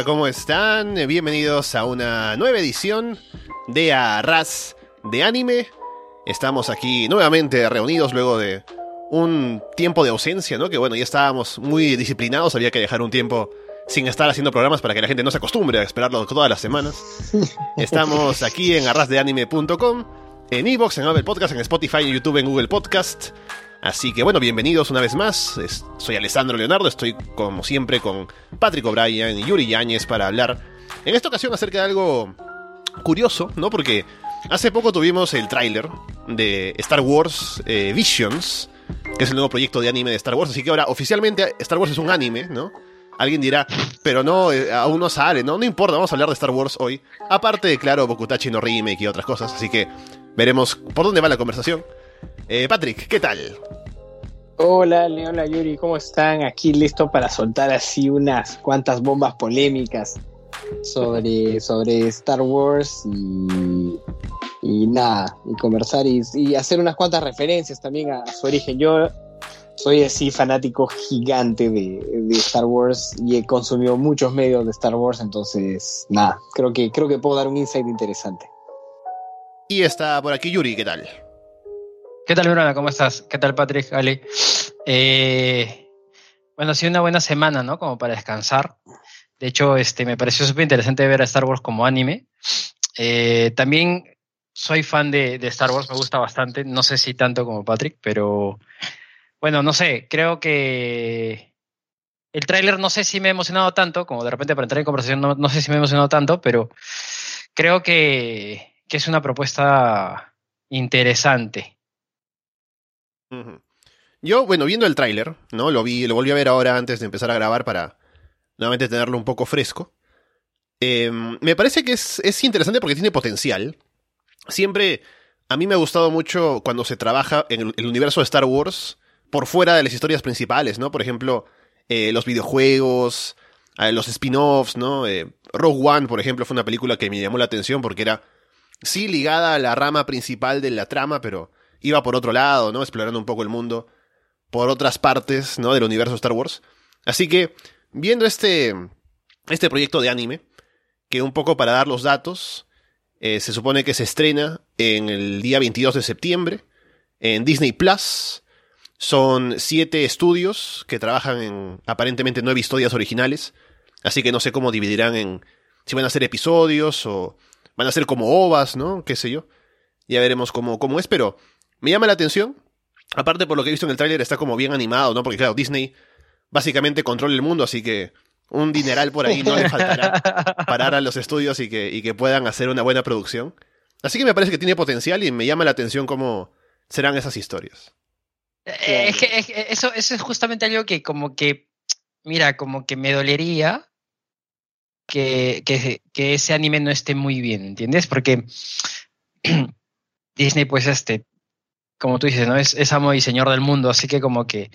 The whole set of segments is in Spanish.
Hola, ¿cómo están? Bienvenidos a una nueva edición de Arras de Anime. Estamos aquí nuevamente reunidos luego de un tiempo de ausencia, ¿no? Que bueno, ya estábamos muy disciplinados, había que dejar un tiempo sin estar haciendo programas para que la gente no se acostumbre a esperarlo todas las semanas. Estamos aquí en arrasdeanime.com, en Evox, en Apple Podcast, en Spotify, en YouTube, en Google Podcast. Así que bueno, bienvenidos una vez más. Soy Alessandro Leonardo, estoy como siempre con Patrick O'Brien y Yuri Yáñez para hablar en esta ocasión acerca de algo curioso, ¿no? Porque hace poco tuvimos el tráiler de Star Wars eh, Visions, que es el nuevo proyecto de anime de Star Wars, así que ahora oficialmente Star Wars es un anime, ¿no? Alguien dirá, pero no, eh, aún no sale, ¿no? No importa, vamos a hablar de Star Wars hoy. Aparte, claro, Bokutachi no Remake y otras cosas, así que veremos por dónde va la conversación. Eh, Patrick, ¿qué tal? Hola, Leona Yuri, ¿cómo están? Aquí listo para soltar así unas cuantas bombas polémicas sobre, sobre Star Wars y, y nada, y conversar y, y hacer unas cuantas referencias también a, su origen. Yo soy así fanático gigante de, de Star Wars y he consumido muchos medios de Star Wars, entonces nada, creo que, creo que puedo dar un insight interesante. Y está por aquí Yuri, ¿qué tal? ¿Qué tal, Verona? ¿Cómo estás? ¿Qué tal, Patrick? Ali. Eh, bueno, ha sido una buena semana, ¿no? Como para descansar. De hecho, este, me pareció súper interesante ver a Star Wars como anime. Eh, también soy fan de, Star Wars, me gusta bastante. No sé si tanto como Patrick, pero bueno, no sé. Creo que el tráiler no sé si me ha emocionado tanto, como de repente para entrar en conversación no, no sé si me ha emocionado tanto, pero creo que, que es una propuesta interesante. Yo, bueno, viendo el tráiler, ¿no? Lo vi, lo volví a ver ahora antes de empezar a grabar para nuevamente tenerlo un poco fresco. Eh, me parece que es, es interesante porque tiene potencial. Siempre, a mí me ha gustado mucho cuando se trabaja en el, el universo de Star Wars por fuera de las historias principales, ¿no? Por ejemplo, eh, los videojuegos, eh, los spin-offs, ¿no? Eh, Rogue One, por ejemplo, fue una película que me llamó la atención porque era, sí, ligada a la rama principal de la trama, pero iba por otro lado, ¿no? Explorando un poco el mundo por otras partes, ¿no? Del universo Star Wars. Así que, viendo este, este proyecto de anime, que un poco para dar los datos, eh, se supone que se estrena en el día 22 de septiembre en Disney Plus. Son siete estudios que trabajan en aparentemente nueve historias originales. Así que no sé cómo dividirán en si van a ser episodios o van a ser como ovas, ¿no? Qué sé yo. Ya veremos cómo, cómo es, pero me llama la atención. Aparte, por lo que he visto en el tráiler, está como bien animado, ¿no? Porque claro, Disney básicamente controla el mundo, así que un dineral por ahí no le faltará parar a los estudios y que, y que puedan hacer una buena producción. Así que me parece que tiene potencial y me llama la atención cómo serán esas historias. Eh, Es que, es que eso, eso es justamente algo que como que, mira, como que me dolería que, que, que ese anime no esté muy bien, ¿entiendes? Porque Disney, pues, este, como tú dices, ¿no? Es, es amo y señor del mundo, así que como que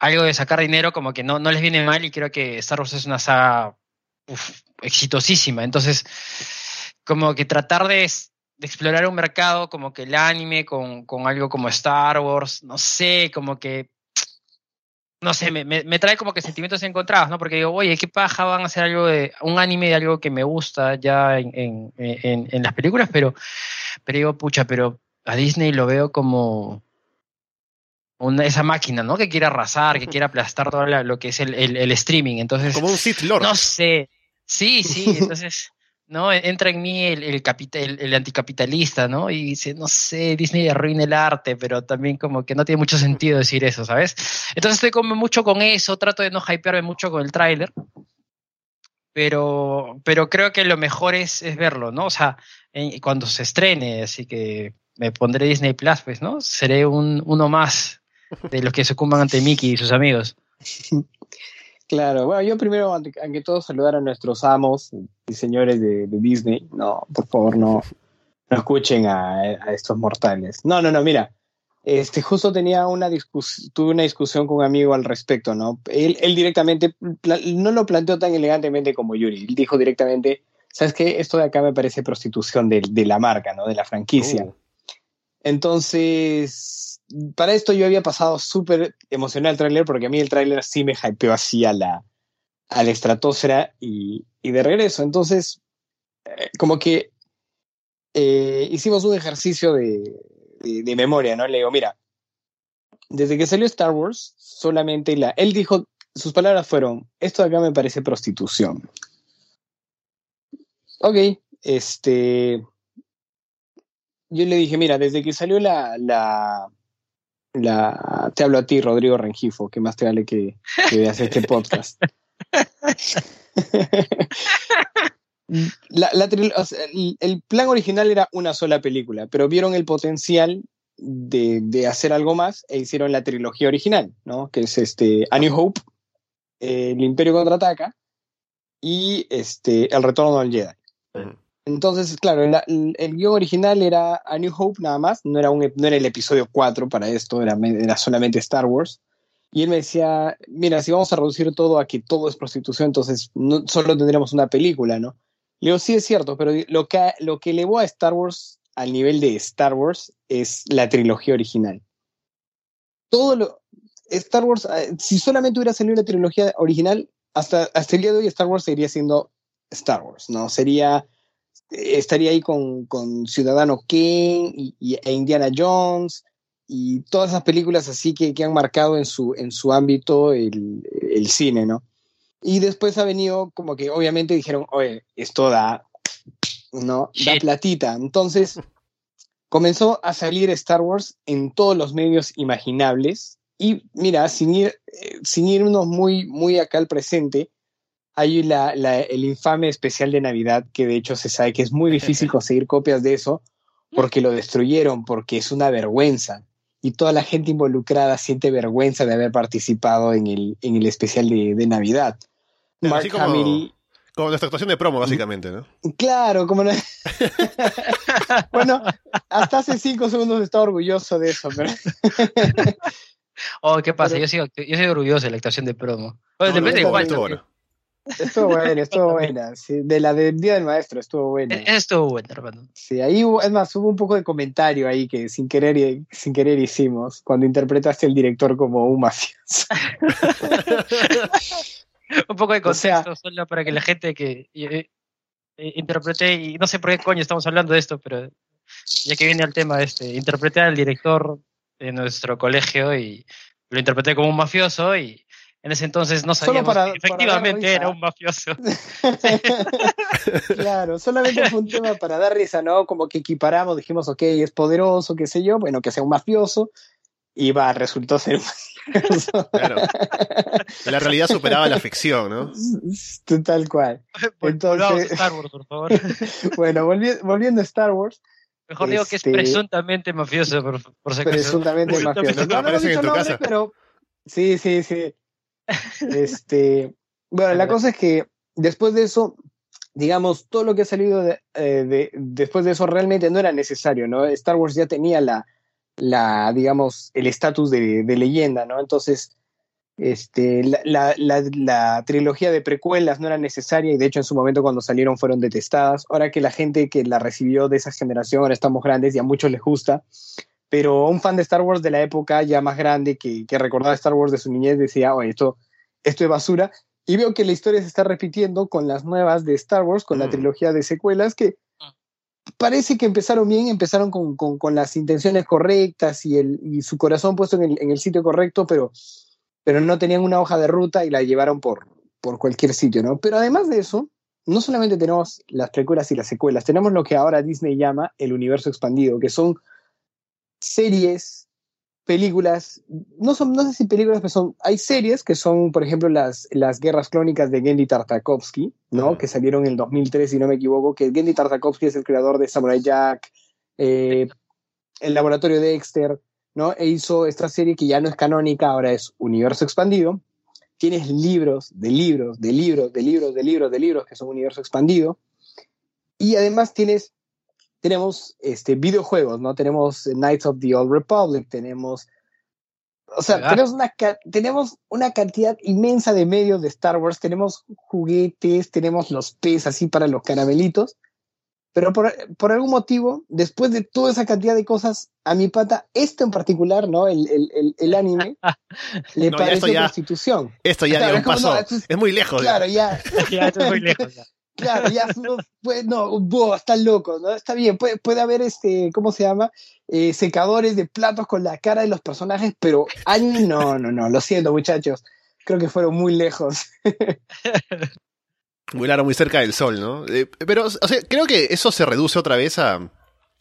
algo de sacar dinero como que no, no les viene mal y creo que Star Wars es una saga uf, exitosísima. Entonces, como que tratar de, de explorar un mercado como que el anime con, con algo como Star Wars, no sé, como que no sé, me, me, me, trae como que sentimientos encontrados, ¿no? Porque digo, oye, qué paja van a hacer algo de un anime de algo que me gusta ya en, en, en, en las películas, pero, pero digo, pucha, pero a Disney lo veo como una, esa máquina, ¿no? Que quiere arrasar, que quiere aplastar todo la, lo que es el, el, el, streaming. Entonces, como un Sith Lord. No sé. Sí, sí, entonces, ¿no? Entra en mí el, el, capital, el, anticapitalista, ¿no? Y dice, no sé, Disney arruina el arte, pero también como que no tiene mucho sentido decir eso, ¿sabes? Entonces estoy como mucho con eso, trato de no hypearme mucho con el tráiler, pero, pero creo que lo mejor es, es verlo, ¿no? O sea, en, cuando se estrene, así que me pondré Disney Plus, pues, ¿no? Seré un, uno más de los que sucumban ante Mickey y sus amigos. Claro, bueno, yo primero, ante, ante todo, saludar a nuestros amos y señores de, de Disney. No, por favor, no, no escuchen a, a, estos mortales. No, no, no, mira, este, justo tenía una discusión, tuve una discusión con un amigo al respecto, ¿no? Él, él directamente, no lo planteó tan elegantemente como Yuri, él dijo directamente, ¿sabes qué? Esto de acá me parece prostitución de, de la marca, ¿no? De la franquicia. Uh. Entonces, para esto yo había pasado súper emocional el tráiler porque a mí el tráiler sí me hypeó así a la, a estratosfera y, de regreso. Entonces, eh, como que eh, hicimos un ejercicio de, de, de memoria, ¿no? Le digo, mira, desde que salió Star Wars, solamente la. Él dijo, sus palabras fueron: Esto de acá me parece prostitución. Ok, este. Yo le dije, mira, desde que salió la. la, la te hablo a ti, Rodrigo Rengifo, que más te vale que, que veas este podcast. La, la tril- o sea, el, el plan original era una sola película, pero vieron el potencial de, de hacer algo más e hicieron la trilogía original, ¿no? Que es este A New Hope, eh, El Imperio contraataca y este El Retorno al Jedi. Ujú. Entonces, claro, el, el, guion original era A New Hope nada más, no era, un, no era el episodio 4 para esto, era, era solamente Star Wars. Y él me decía, mira, si vamos a reducir todo a que todo es prostitución, entonces no, solo tendremos una película, ¿no? Le digo, sí es cierto, pero lo que, lo que elevó a Star Wars al nivel de Star Wars es la trilogía original. Todo lo... Star Wars, eh, si solamente hubiera salido la trilogía original, hasta, hasta el día de hoy Star Wars seguiría siendo Star Wars, ¿no? Sería estaría ahí con, con Ciudadano Kane y, y- e Indiana Jones y todas esas películas así que, que han marcado en su, en su ámbito el, el cine, ¿no? Y después ha venido como que obviamente dijeron, oye, esto da, ¿no? Da platita. Entonces comenzó a salir Star Wars en todos los medios imaginables y mira, sin, ir, eh, sin irnos muy, muy acá al presente, hay la, la- el infame especial de Navidad, que de hecho se sabe que es muy difícil conseguir copias de eso, porque lo destruyeron, porque es una vergüenza. Y toda la gente involucrada siente vergüenza de haber participado en el, en el especial de, de Navidad. Pero Mark como- Hamill, Como nuestra actuación de promo, básicamente, ¿no? claro, como no. bueno, hasta hace cinco segundos estaba orgulloso de eso, pero Oh, ¿qué pasa? Pero- Yo, sigo, yo soy orgulloso de la actuación de promo. Bueno, No, depende estuvo también. bueno. Estuvo buena, estuvo buena. sí, de la del Día del Maestro estuvo buena. E- estuvo bueno, hermano. Sí, ahí es más, hubo un poco de comentario ahí que sin querer, sin querer hicimos cuando interpretaste al director como un mafioso. Un poco de O sea- contexto solo para que la gente que eh, eh, interprete, y no sé por qué coño estamos hablando de esto, pero ya que viene al tema este, interpreté al director de nuestro colegio y lo interpreté como un mafioso y en ese entonces no sabíamos para- que efectivamente era un mafioso. claro, solamente fue un tema para dar risa, ¿no? Como que equiparamos, dijimos, ok, es poderoso, qué sé yo, bueno, que sea un mafioso, y va, resultó ser un mafioso. Claro. La realidad superaba la ficción, ¿no? Tal cual. Vol- Volvamos a Entonces- Star Wars, por favor. Bueno, volvi- volviendo a Star Wars, Mejor digo que es Este- presuntamente mafioso, por, por si acaso. presuntamente Presuntamente mafioso. No, no hemos aparecen en dicho tu nombre, casa. pero sí, sí, sí. Este, bueno, la cosa es que después de eso, digamos, todo lo que ha salido de, eh, de- después de eso realmente no era necesario, ¿no? Star Wars ya tenía la, la digamos, el estatus de, de leyenda, ¿no? Entonces, este, la, la, la, la trilogía de precuelas no era necesaria y de hecho en su momento cuando salieron fueron detestadas. Ahora que la gente que la recibió de esa generación, ahora estamos grandes y a muchos les gusta, pero un fan de Star Wars de la época ya más grande que, que recordaba Star Wars de su niñez decía, oye, esto, esto es basura. Y veo que la historia se está repitiendo con las nuevas de Star Wars, con la Mm. trilogía de secuelas, que parece que empezaron bien, empezaron con, con, con las intenciones correctas y, el, y su corazón puesto en el, en el sitio correcto, pero, pero no tenían una hoja de ruta y la llevaron por, por cualquier sitio, ¿no? Pero además de eso, no solamente tenemos las precuelas y las secuelas, tenemos lo que ahora Disney llama el universo expandido, que son series, películas, no son, no sé si películas, pero son, hay series que son, por ejemplo, las, las guerras clónicas de Gendy Tartakovsky, ¿no? Que salieron en el 2003, si no me equivoco, que Gendy Tartakovsky es el creador de Samurai Jack, eh, el laboratorio de Dexter, ¿no? E hizo esta serie que ya no es canónica, ahora es universo expandido. Tienes libros de libros, de libros, de libros, de libros, de libros que son universo expandido. Y además tienes, tenemos este, videojuegos, ¿no? Tenemos Knights of the Old Republic, tenemos... O sea, tenemos una, tenemos una cantidad inmensa de medios de Star Wars, tenemos juguetes, tenemos los P's así para los caramelitos, Pero por, por, algún motivo, después de toda esa cantidad de cosas, a mi pata, esto en particular, ¿no? El, el, el, anime, le No, parece ya- prostitución. Esto ya Claro, dio un paso. no, es- es muy lejos. Claro, ya, Ya, esto es muy lejos. ya. Claro, ya, no, pues, no, vos, están locos, ¿no? Está bien, puede, puede haber, este, ¿cómo se llama? Eh, secadores de platos con la cara de los personajes, pero anime, no, no, no, lo siento, muchachos. Creo que fueron muy lejos. Largo, muy cerca del sol, ¿no? Eh, pero, o sea, creo que eso se reduce otra vez a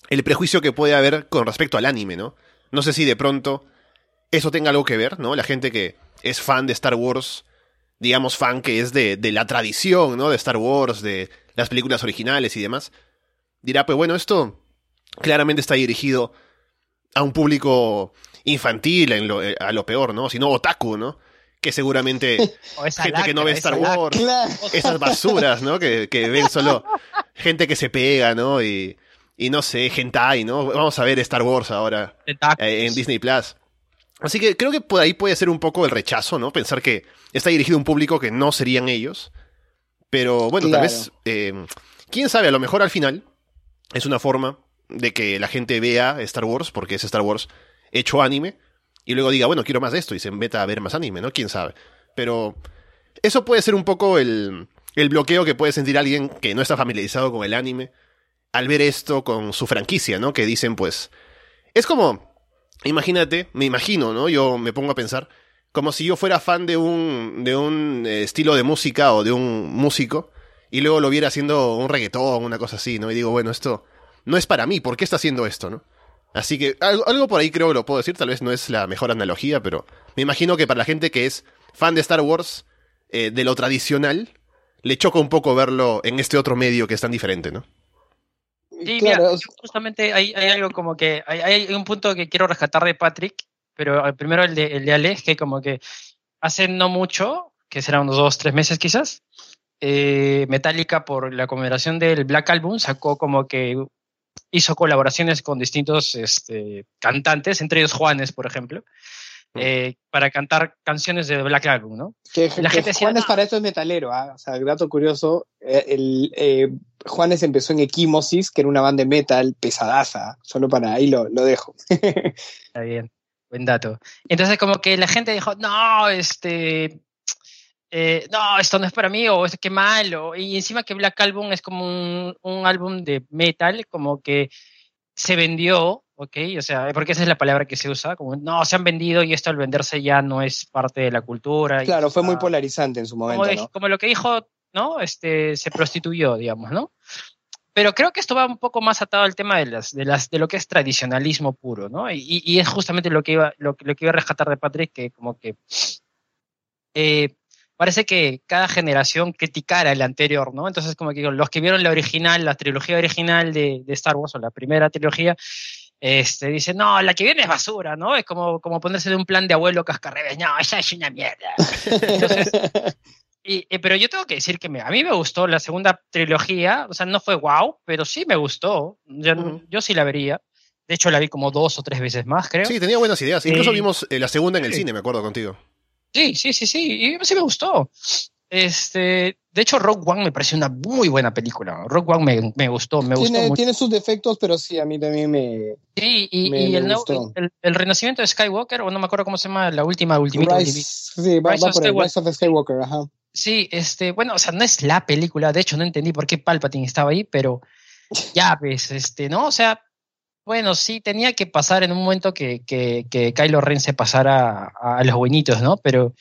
el prejuicio que puede haber con respecto al anime, ¿no? No sé si de pronto eso tenga algo que ver, ¿no? La gente que es fan de Star Wars, digamos fan que es de, de la tradición, ¿no? De Star Wars, de las películas originales y demás, dirá, pues bueno, esto claramente está dirigido a un público infantil, en lo- eh, a lo peor, ¿no? Sino otaku, ¿no? Que seguramente gente que no ve Star lacra. Wars, esas basuras, ¿no? Que, que ven solo gente que se pega, ¿no? Y, y no sé, hentai, ¿no? Vamos a ver Star Wars ahora eh, en Disney Plus. Así que creo que por ahí puede ser un poco el rechazo, ¿no? Pensar que está dirigido a un público que no serían ellos. Pero bueno, Claro. tal vez, eh, quién sabe, a lo mejor al final es una forma de que la gente vea Star Wars, porque es Star Wars hecho anime, y luego diga, bueno, quiero más de esto, y se meta a ver más anime, ¿no? Quién sabe. Pero eso puede ser un poco el, el bloqueo que puede sentir alguien que no está familiarizado con el anime al ver esto con su franquicia, ¿no? Que dicen, pues, es como, imagínate, me imagino, ¿no? Yo me pongo a pensar, como si yo fuera fan de un, de un eh, estilo de música o de un músico, y luego lo viera haciendo un reggaetón, una cosa así, ¿no? Y digo, bueno, esto no es para mí, ¿por qué está haciendo esto, no? Así que algo, algo por ahí creo que lo puedo decir, tal vez no es la mejor analogía, pero me imagino que para la gente que es fan de Star Wars, eh, de lo tradicional, le choca un poco verlo en este otro medio que es tan diferente, ¿no? Sí, claro, mira, justamente hay, hay algo como que hay, hay un punto que quiero rescatar de Patrick, pero eh, primero el de, el de Alex, que como que hace no mucho, que será unos dos, tres meses quizás, eh, Metallica por la conmemoración del Black Album sacó como que hizo colaboraciones con distintos este, cantantes, entre ellos Juanes, por ejemplo. Eh, para cantar canciones de Black Album, ¿no? Que, La que gente decía, Juanes "No". para eso es metalero, ¿ah? O sea, dato curioso, eh, el, eh, Juanes empezó en Equimosis, que era una banda de metal pesadaza, solo para ahí lo, lo dejo. Está bien, buen dato. Entonces como que la gente dijo, no, este, eh, no, esto no es para mí, o es que malo. Y encima que Black Album es como un, un álbum de metal, como que se vendió, ¿ok? O sea, porque esa es la palabra que se usa, como, no, se han vendido y esto al venderse ya no es parte de la cultura. y Claro, fue muy polarizante en su como, momento, de- ¿no? como lo que dijo, ¿no? Este, se prostituyó, digamos, ¿no? Pero creo que esto va un poco más atado al tema de las, de las, de lo que es tradicionalismo puro, ¿no? Y, y es justamente lo que iba, lo, lo que iba a rescatar de Patrick, que como que eh, parece que cada generación criticara el anterior, ¿no? Entonces, como que los que vieron la original, la trilogía original de, de Star Wars, o la primera trilogía, este, dicen, no, la que viene es basura, ¿no? Es como, como ponerse de un plan de abuelo cascarrebes, no, esa es una mierda. Entonces, y, eh, pero yo tengo que decir que me- a mí me gustó la segunda trilogía, o sea, no fue wow, pero sí me gustó. Yo, yo sí la vería. De hecho, la vi como dos o tres veces más, creo. Sí, tenía buenas ideas. Incluso Eh, vimos eh, la segunda en el sí. cine, me acuerdo contigo. Sí, sí, sí, sí, y sí me gustó. Este, de hecho, Rogue One me pareció una muy buena película. Rogue One me, me gustó, me gustó tiene, mucho. tiene sus defectos, pero sí, a mí también me... Sí, y, me- y me el, gustó. el, el renacimiento de Skywalker, o no me acuerdo cómo se llama, la última, ultimita, Rise, sí, va, Rise va of por el. Rise of Skywalker, ajá. Sí, este, bueno, o sea, no es la película, de hecho no entendí por qué Palpatine estaba ahí, pero ya ves, este, ¿no? O sea, bueno, sí, tenía que pasar en un momento que, que, que Kylo Ren se pasara a, a los buenitos, ¿no? Pero,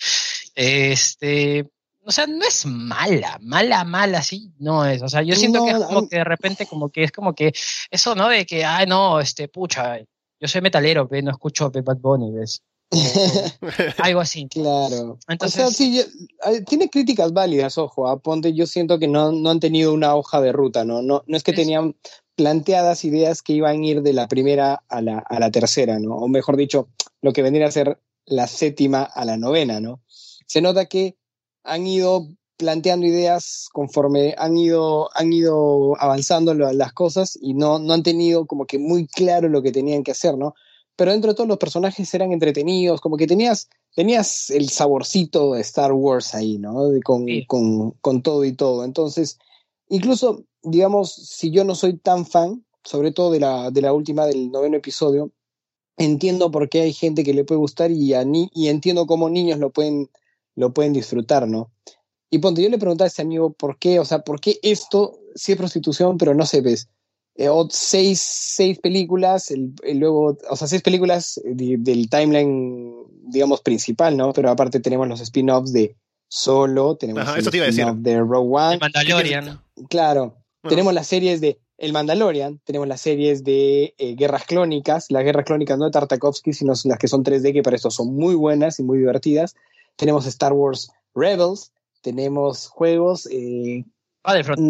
este, o sea, no es mala, mala, mala, sí, no es. O sea, yo siento que es No, como que de repente, como que es como que eso, ¿no? De que, ay, no, este, pucha, yo soy metalero, no escucho Bad Bunny, ¿ves? Algo así. Claro. Entonces- o sea, sí, yo- tiene críticas válidas, ojo, a Ponte, yo siento que no, no han tenido una hoja de ruta, ¿no? No, no es que tenían planteadas ideas que iban a ir de la primera a la, a la tercera, ¿no? O mejor dicho, lo que vendría a ser la séptima a la novena, ¿no? Se nota que han ido planteando ideas conforme han ido, han ido avanzando las cosas y no, no han tenido como que muy claro lo que tenían que hacer, ¿no? Pero dentro de todos los personajes eran entretenidos, como que tenías, tenías el saborcito de Star Wars ahí, ¿no? De- con, Sí. con, con todo y todo. Entonces, incluso, digamos, si yo no soy tan fan, sobre todo de la, de la última, del noveno episodio, entiendo por qué hay gente que le puede gustar y, a ni, y entiendo cómo niños lo pueden, lo pueden disfrutar, ¿no? Y ponte, yo le preguntaba a ese amigo por qué, o sea, por qué esto sí es prostitución, pero no se ves. Eh, seis, seis películas, el, el luego, o sea, seis películas de, del timeline, digamos, principal, ¿no? Pero aparte tenemos los spin-offs de Solo, tenemos Ajá, el spin-off de Rogue One. El Mandalorian. Claro, Bueno. tenemos las series de El Mandalorian, tenemos las series de eh, Guerras Clónicas, las Guerras Clónicas no de Tartakovsky, sino las que son 3D, que para esto son muy buenas y muy divertidas. Tenemos Star Wars Rebels, tenemos juegos, eh, Battlefront.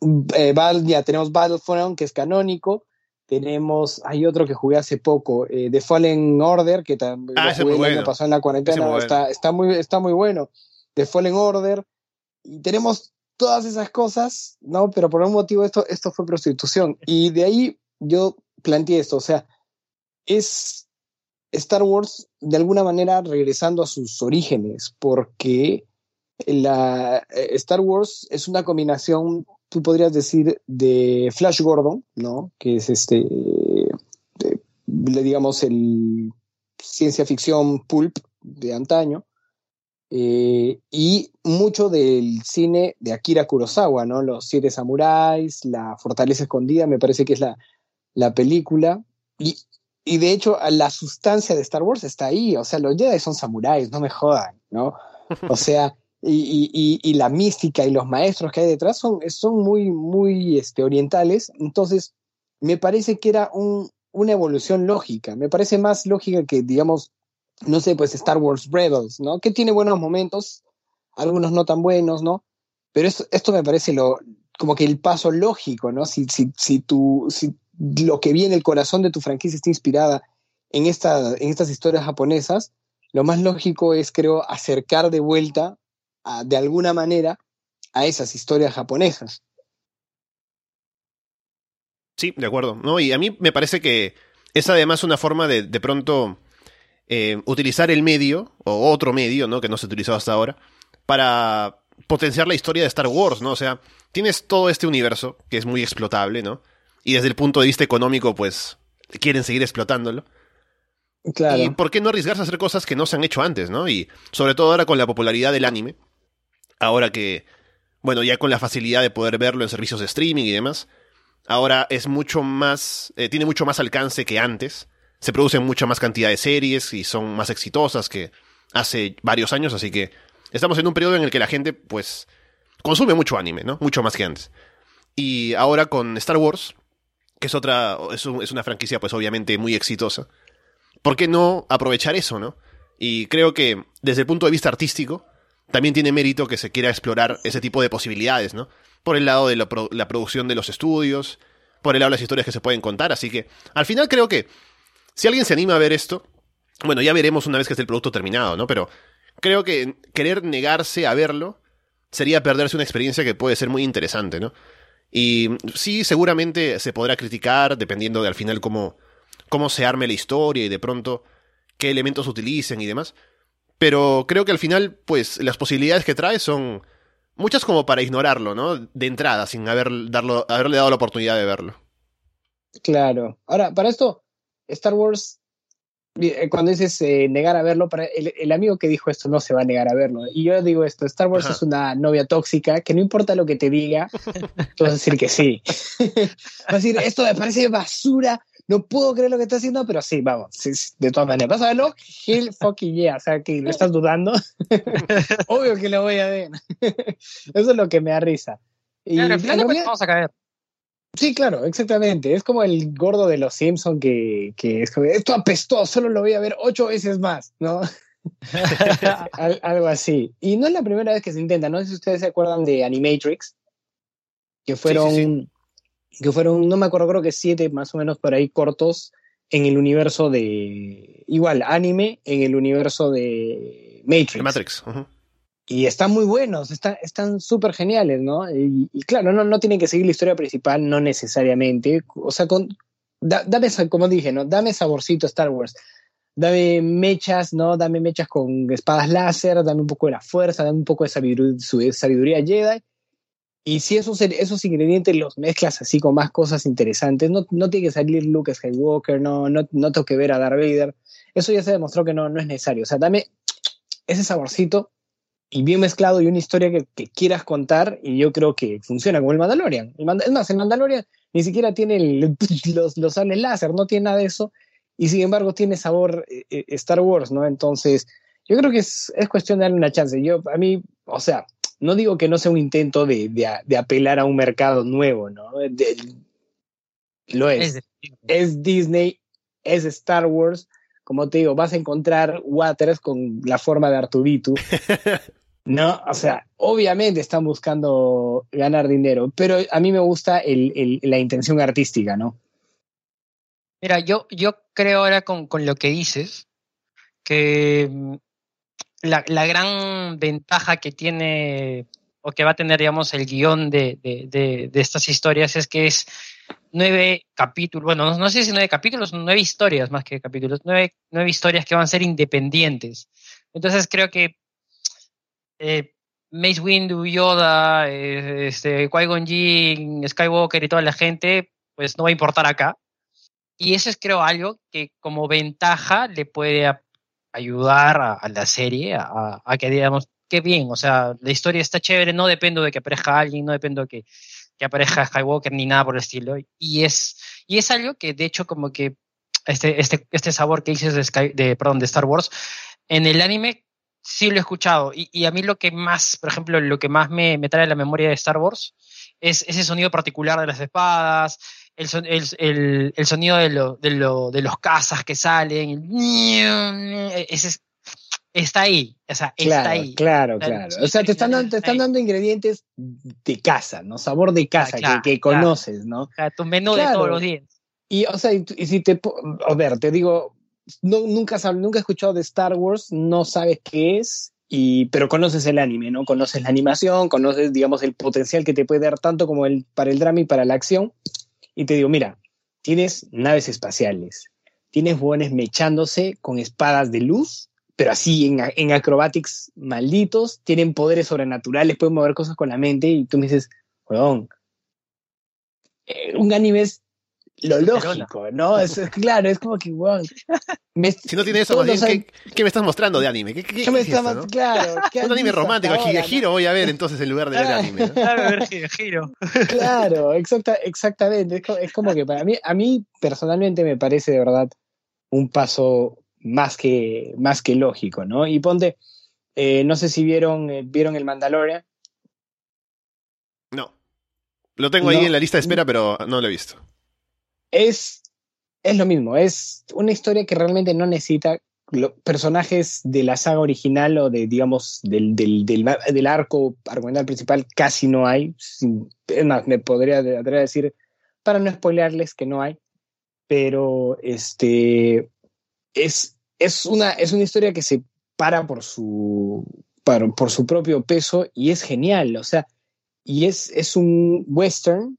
mm, eh, ya tenemos Battlefront, que es canónico. Tenemos, hay otro que jugué hace poco, eh, The Fallen Order, que también Ah, jugué el año bueno. pasado en la cuarentena. bueno. está, está, muy, está muy bueno. The Fallen Order. Y tenemos todas esas cosas, ¿no? Pero por un motivo esto, esto fue prostitución. Y de ahí yo planteé esto, o sea, es Star Wars de alguna manera regresando a sus orígenes, porque la eh, Star Wars es una combinación, tú podrías decir, de Flash Gordon, ¿no? Que es este, digamos, el ciencia ficción pulp de antaño, eh, y mucho del cine de Akira Kurosawa, ¿no? Los Siete Samuráis, La Fortaleza Escondida, me parece que es la, la película. Y, y de hecho, la sustancia de Star Wars está ahí. O sea, los Jedi son samuráis, no me jodan, ¿no? O sea, y, y- y- y la mística y los maestros que hay detrás son, son muy, muy este, orientales. Entonces, me parece que era un, una evolución lógica. Me parece más lógica que, digamos, no sé, pues Star Wars Rebels, ¿no? Que tiene buenos momentos, algunos no tan buenos, ¿no? Pero esto, esto me parece lo, como que el paso lógico, ¿no? Si, si, si, tu, si lo que viene el corazón de tu franquicia está inspirada en, esta, en estas historias japonesas, lo más lógico es, creo, acercar de vuelta, de alguna manera, a esas historias japonesas. Sí, de acuerdo. ¿no? Y a mí me parece que es además una forma de, de pronto, eh, utilizar el medio, o otro medio, ¿no? Que no se ha utilizado hasta ahora, para potenciar la historia de Star Wars, ¿no? O sea, tienes todo este universo que es muy explotable, ¿no? Y desde el punto de vista económico, pues, quieren seguir explotándolo. Claro. ¿Y por qué no arriesgarse a hacer cosas que no se han hecho antes, ¿no? Y sobre todo ahora con la popularidad del anime, ahora que, bueno, ya con la facilidad de poder verlo en servicios de streaming y demás, ahora es mucho más, eh, tiene mucho más alcance que antes, se producen mucha más cantidad de series y son más exitosas que hace varios años, así que estamos en un periodo en el que la gente, pues, consume mucho anime, ¿no? Mucho más que antes. Y ahora con Star Wars, que es otra, es, un- es una franquicia, pues, obviamente muy exitosa, ¿por qué no aprovechar eso, no? Y creo que desde el punto de vista artístico, también tiene mérito que se quiera explorar ese tipo de posibilidades, ¿no? Por el lado de la, la producción de los estudios, por el lado de las historias que se pueden contar, así que al final creo que si alguien se anima a ver esto, bueno, ya veremos una vez que esté el producto terminado, ¿no? Pero creo que querer negarse a verlo sería perderse una experiencia que puede ser muy interesante, ¿no? Y sí, seguramente se podrá criticar dependiendo de al final cómo, cómo se arme la historia y de pronto qué elementos utilicen y demás. Pero creo que al final, pues, las posibilidades que trae son muchas como para ignorarlo, ¿no? De entrada, sin haber, darlo, haberle dado la oportunidad de verlo. Claro. Ahora, para esto, Star Wars, cuando dices eh, negar a verlo, para el, el amigo que dijo esto no se va a negar a verlo. Y yo digo esto, Star Wars Ajá. es una novia tóxica que no importa lo que te diga, tú vas a decir que sí. vas a decir, esto me parece basura, no puedo creer lo que está haciendo, pero sí, vamos, sí, sí, de todas maneras. ¿Vas a verlo? Hell fucking yeah. O sea, que lo estás dudando. Obvio que lo voy a ver. Eso es lo que me da risa. Y Claro, al en realidad- vamos a caer. Sí, claro, exactamente. Es como el gordo de los Simpson que, que es como, esto apestó, solo lo voy a ver ocho veces más, ¿no? Al- algo así. Y no es la primera vez que se intenta, no sé si ustedes se acuerdan de Animatrix, que fueron, sí, que fueron, no me acuerdo, creo que siete más o menos por ahí cortos en el universo de, igual, anime en el universo de Matrix. Matrix. ujú. Y están muy buenos, están están súper geniales, ¿no? Y, claro, no, no tienen que seguir la historia principal, no necesariamente. O sea, con, da- dame, como dije, ¿no? Dame saborcito Star Wars. Dame mechas, ¿no? Dame mechas con espadas láser, dame un poco de la fuerza, dame un poco de sabiduría, sabiduría Jedi. Y si esos, esos ingredientes los mezclas así con más cosas interesantes, no, no tiene que salir Luke Skywalker, no, no, no tengo que ver a Darth Vader. Eso ya se demostró que no, no es necesario. O sea, dame ese saborcito y bien mezclado y una historia que, que quieras contar y yo creo que funciona como el Mandalorian. El Mand es más, el Mandalorian ni siquiera tiene el, los, los sables láser, no tiene nada de eso y sin embargo tiene sabor eh, eh, Star Wars, ¿no? Entonces, yo creo que es, es, cuestión de darle una chance. Yo, a mí, o sea, no digo que no sea un intento de, de, de apelar a un mercado nuevo, ¿no? De, lo es. Es, es Disney, es Star Wars, como te digo, vas a encontrar Waters con la forma de Artubitu. No, o sea, obviamente están buscando ganar dinero, pero a mí me gusta el, la intención artística, ¿no? Mira, yo, yo creo ahora con, con lo que dices que la, la, gran ventaja que tiene o que va a tener, digamos, el guion de, de, de, de estas historias es que es nueve capítulos, bueno, no, sé si nueve capítulos, nueve historias más que capítulos, nueve, nueve historias que van a ser independientes. Entonces creo que eh, Mace Windu, Yoda, eh, este, Qui-Gon Jinn, Skywalker y toda la gente, pues no va a importar acá. Y eso es creo algo que como ventaja le puede ayudar a, la serie a, a, que digamos, qué bien, o sea, la historia está chévere, no dependo de que aparezca alguien, no dependo de que, que aparezca Skywalker ni nada por el estilo. Y es, y es algo que de hecho como que este, este, este sabor que dices de, Sky, de, perdón, de Star Wars, en el anime sí lo he escuchado. Y, y, a mí lo que más, por ejemplo, lo que más me, me trae a la memoria de Star Wars es ese sonido particular de las espadas, el, son, el, el, el, sonido de, lo, de, lo, de los cazas que salen, ese está ahí, o sea, claro, está ahí. Claro, claro. O sea, te están, dando, te están dando ingredientes de casa, ¿no? Sabor de casa, claro, que, que claro. conoces, ¿no? O sea, tu menú de todos los días. Y, o sea, y, y si te, a ver, te digo, no, nunca, nunca he escuchado de Star Wars, no sabes qué es, y, pero conoces el anime, ¿no? Conoces la animación, conoces, digamos, el potencial que te puede dar tanto como el, para el drama y para la acción. Y te digo, mira, tienes naves espaciales, tienes buenos mechándose con espadas de luz, pero así en, en acrobatics malditos, tienen poderes sobrenaturales, pueden mover cosas con la mente, y tú me dices, weón, eh, un anime es lo lógico, ¿no? Es, es, claro, es como que, wow. Me, si no tiene eso, más bien, ¿qué, ¿qué, me estás mostrando de anime? ¿Qué, qué, qué me es esto, no? Claro. Un anime romántico, Giro ¿no? voy a ver entonces en lugar de ver anime. ¿no? Claro, Giro. Claro, exacta, exactamente. Es como, es como, que para mí, a mí personalmente me parece de verdad un paso más que, más que lógico, ¿no? Y ponte, eh, no sé si vieron, eh, vieron el Mandalorian. No. Lo tengo no. ahí en la lista de espera, pero no lo he visto es, es lo mismo, es una historia que realmente no necesita personajes de la saga original o de, digamos, del, del, del, del arco argumental principal casi no hay. Es más, me podría decir, para no spoilearles que no hay, pero este es, es, una, es una historia que se para por su, para, por su propio peso y es genial, o sea, y es, es un western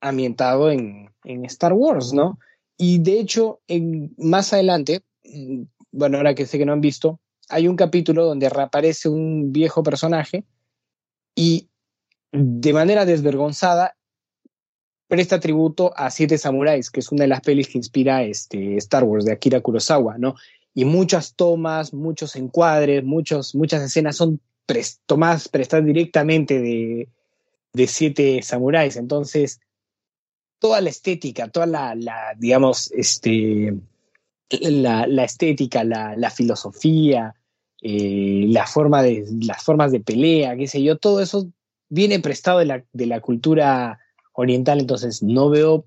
ambientado en, en Star Wars, ¿no? Y de hecho, en, más adelante, mm, bueno, ahora que sé que no han visto, hay un capítulo donde reaparece un viejo personaje y de manera desvergonzada presta tributo a Siete Samuráis, que es una de las pelis que inspira este Star Wars de Akira Kurosawa, ¿no? Y muchas tomas, muchos encuadres, muchos, muchas escenas son tomadas, prestadas directamente de, de Siete Samuráis. Entonces, toda la estética, toda la, digamos, este, la, la estética, la, la filosofía, eh, la forma de, las formas de pelea, qué sé yo, todo eso viene prestado de la, de la cultura oriental, entonces no veo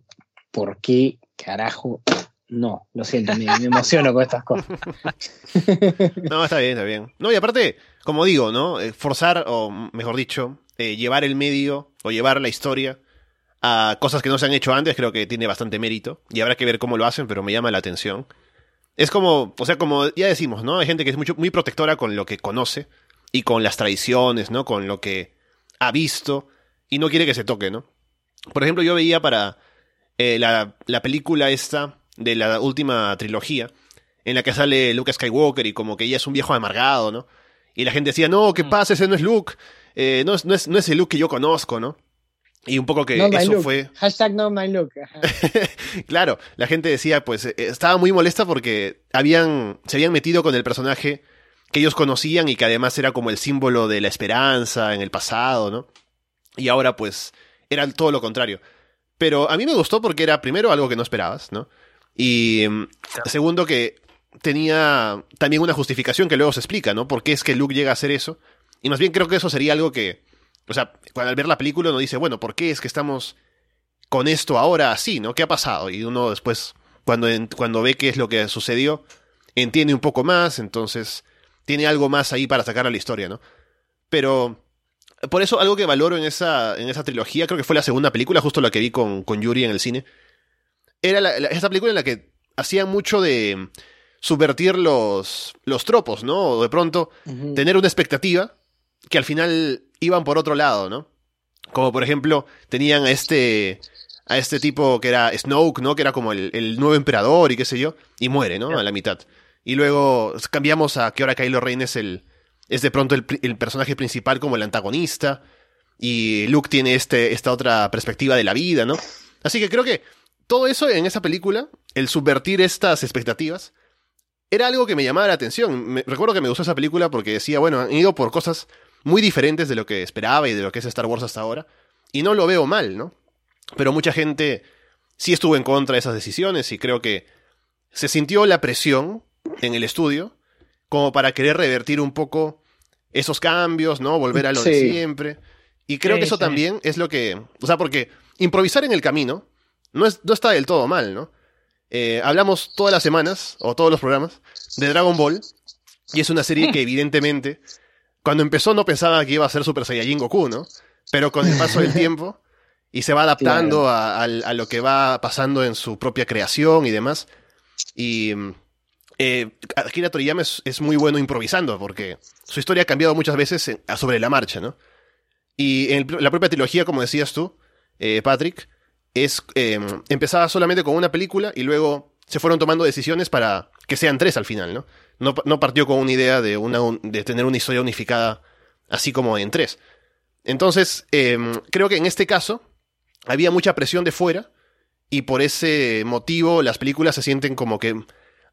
por qué carajo. No, lo siento, me, me emociono con estas cosas. no, está bien, está bien. No, y aparte, como digo, ¿no? Forzar, o mejor dicho, eh, llevar el medio o llevar la historia a cosas que no se han hecho antes, creo que tiene bastante mérito. Y habrá que ver cómo lo hacen, pero me llama la atención. Es como, o sea, como ya decimos, ¿no? Hay gente que es mucho, muy protectora con lo que conoce y con las tradiciones, ¿no? Con lo que ha visto y no quiere que se toque, ¿no? Por ejemplo, yo veía para eh, la, la película esta de la última trilogía, en la que sale Luke Skywalker y como que ella es un viejo amargado, ¿no? Y la gente decía, no, ¿qué pasa? Ese no es Luke. eh, no, es, no, es, no es el look que yo conozco, ¿no? Y un poco que No eso fue... Hashtag no my look. Claro, la gente decía, pues, eh, estaba muy molesta porque habían, se habían metido con el personaje que ellos conocían y que además era como el símbolo de la esperanza en el pasado, ¿no? Y ahora, pues, era todo lo contrario. Pero a mí me gustó porque era, primero, algo que no esperabas, ¿no? Y mm, segundo, que tenía también una justificación que luego se explica, ¿no? ¿Por qué es que Luke llega a hacer eso? Y más bien creo que eso sería algo que, o sea, cuando al ver la película uno dice, bueno, ¿por qué es que estamos con esto ahora así, ¿no? ¿Qué ha pasado? Y uno después, cuando, cuando ve qué es lo que sucedió, entiende un poco más, entonces tiene algo más ahí para sacar a la historia, ¿no? Pero por eso algo que valoro en esa, en esa trilogía, creo que fue la segunda película, justo la que vi con, con Yuri en el cine, era la, la- esta película en la que hacían mucho de subvertir los, los tropos, ¿no? O de pronto tener una expectativa que al final iban por otro lado, ¿no? Como por ejemplo, tenían a este a este tipo que era Snoke, ¿no? Que era como el, el nuevo emperador y qué sé yo, y muere, ¿no? A la mitad. Y luego cambiamos a que ahora Kylo Ren es el es de pronto el, personaje principal como el antagonista y Luke tiene este esta otra perspectiva de la vida, ¿no? Así que creo que todo eso en esa película, el subvertir estas expectativas, era algo que me llamaba la atención. Me- recuerdo que me gustó esa película porque decía, bueno, han ido por cosas muy diferentes de lo que esperaba y de lo que es Star Wars hasta ahora. Y no lo veo mal, ¿no? Pero mucha gente sí estuvo en contra de esas decisiones y creo que se sintió la presión en el estudio como para querer revertir un poco esos cambios, ¿no? Volver a lo de siempre. Y creo Sí, que eso sí. también es lo que... O sea, porque improvisar en el camino no, es, no está del todo mal, ¿no? Eh, hablamos todas las semanas, o todos los programas, de Dragon Ball, y es una serie que evidentemente, cuando empezó no pensaba que iba a ser Super Saiyajin Goku, ¿no? Pero con el paso del tiempo, y se va adaptando a, lo que va pasando en su propia creación y demás, y mm, eh, Akira Toriyama es, es muy bueno improvisando, porque su historia ha cambiado muchas veces en- a- sobre la marcha, ¿no? Y en el- la propia trilogía, como decías tú, eh, Patrick, es eh, empezaba solamente con una película y luego se fueron tomando decisiones para que sean tres al final, ¿no? No, no partió con una idea de, una, un- de tener una historia unificada así como en tres. Entonces, eh, creo que en este caso había mucha presión de fuera y por ese motivo las películas se sienten como que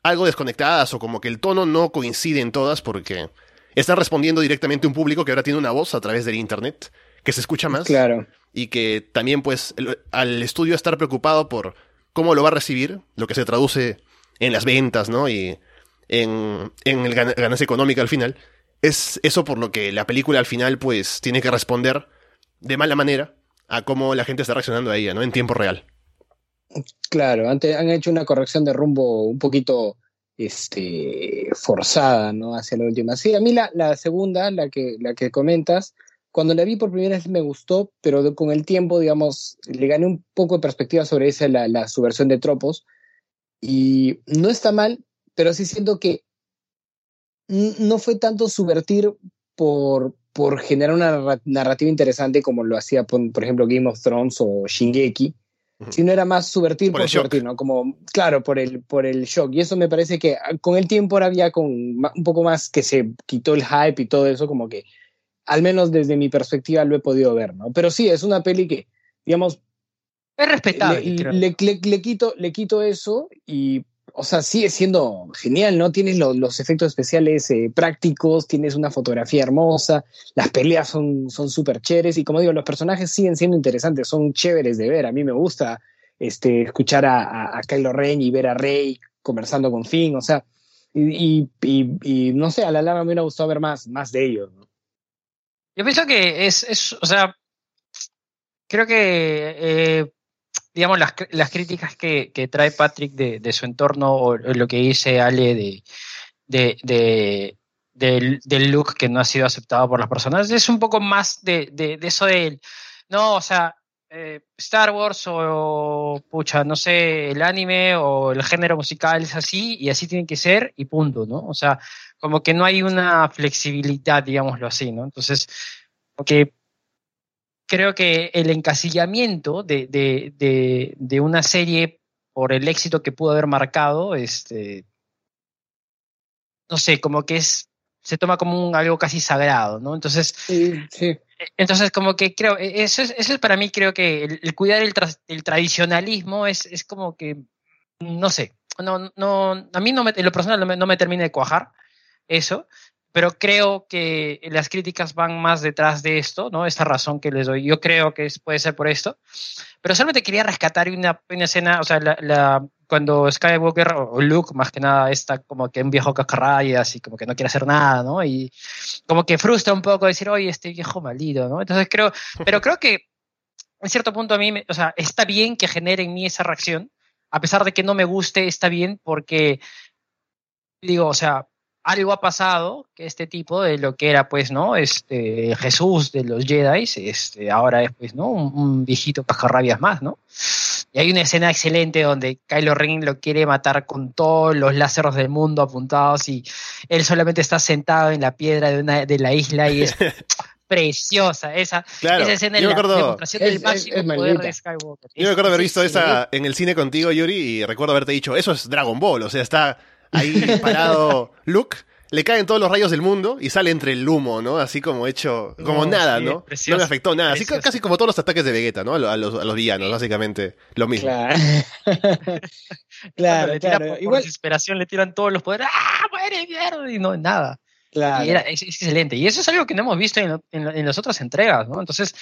algo desconectadas o como que el tono no coincide en todas porque están respondiendo directamente a un público que ahora tiene una voz a través del internet que se escucha más Claro. y que también pues el- al estudio estar preocupado por cómo lo va a recibir, lo que se traduce en las ventas, ¿no? Y en, en el gan- ganancia económica al final, es eso por lo que la película al final pues tiene que responder de mala manera a cómo la gente está reaccionando a ella, ¿no? En tiempo real. Claro, antes han hecho una corrección de rumbo un poquito este, forzada, ¿no? Hacia la última. Sí, a mí la, la segunda, la que, la que comentas, cuando la vi por primera vez me gustó, pero con el tiempo, digamos, le gané un poco de perspectiva sobre esa, la, la subversión de tropos. Y no está mal, pero sí siento que no fue tanto subvertir por, por generar una narra- narrativa interesante como lo hacía, por, por ejemplo, Game of Thrones o Shingeki, Ujú. sino era más subvertir Por por, subvertir, ¿no? Como, claro, por el, por el shock. Y eso me parece que ah, con el tiempo ahora había con un poco más que se quitó el hype y todo eso, como que, al menos desde mi perspectiva, lo he podido ver, ¿no? Pero sí, es una peli que, digamos, Es respetable. le, le- le- le quito, le quito eso y, o sea, sigue siendo genial, ¿no? Tienes lo- los efectos especiales eh, prácticos, tienes una fotografía hermosa, las peleas son son súper chéveres y como digo, los personajes siguen siendo interesantes, son chéveres de ver. A mí me gusta este, escuchar a, a, a Kylo Ren y ver a Rey conversando con Finn, o sea, y, y, y- y no sé, a la larga me hubiera gustado ver más, más de ellos, ¿no? Yo pienso que es, es o sea, creo que, eh, digamos, las, las críticas que, que trae Patrick de, de su entorno o, lo que dice Ale de, de, de- del, look que no ha sido aceptado por las personas, es un poco más de, de, de eso del, no, o sea, eh, Star Wars o, pucha, no sé, el anime o el género musical es así y así tiene que ser y punto, ¿no? O sea, como que no hay una flexibilidad, digámoslo así, ¿no? Entonces, porque creo que el encasillamiento de, de, de, de una serie por el éxito que pudo haber marcado, este, no sé, como que es, se toma como un, algo casi sagrado, ¿no? Entonces, Sí, sí. Entonces, como que creo, e, eso es, eso es para mí, creo que el, cuidar el, el tradicionalismo es, es, como que, no sé, no, no, a mí no me, en lo personal no me, no me termina de cuajar eso, pero creo que las críticas van más detrás de esto, ¿no? Esta razón que les doy. Yo creo que puede ser por esto. Pero solamente quería rescatar una, una escena, o sea, la, cuando Skywalker o Luke, más que nada, está como que un viejo cascarrayas y como que no quiere hacer nada, ¿no? Y como que frustra un poco decir, oye, este viejo maldito, ¿no? Entonces creo, pero creo que en cierto punto a mí, o sea, está bien que genere en mí esa reacción, a pesar de que no me guste, está bien porque, digo, o sea, algo ha pasado que este tipo de lo que era pues no este Jesús de los Jedi este ahora es pues no un, viejito cascarrabias más no y hay una escena excelente donde Kylo Ren lo quiere matar con todos los láseres del mundo apuntados y él solamente está sentado en la piedra de una de la isla y es preciosa esa, esa escena yo la demostración del máximo poder de Skywalker. Yo me acuerdo haber visto esa en el cine contigo, Yuri, y recuerdo haberte dicho, eso es Dragon Ball, o sea, está ahí parado Luke, le caen todos los rayos del mundo y sale entre el humo, ¿no? Así como hecho, como nada, ¿no? no le afectó nada. Así casi como todos los ataques de Vegeta, ¿no? A los, a los villanos, básicamente. Lo mismo. Claro. claro, claro. Por, Igual... desesperación le tiran todos los poderes. ¡Ah, muere mierda! Y no, nada. Claro. Y era, es, excelente. Y eso es algo que no hemos visto en, en las otras entregas, ¿no? Entonces,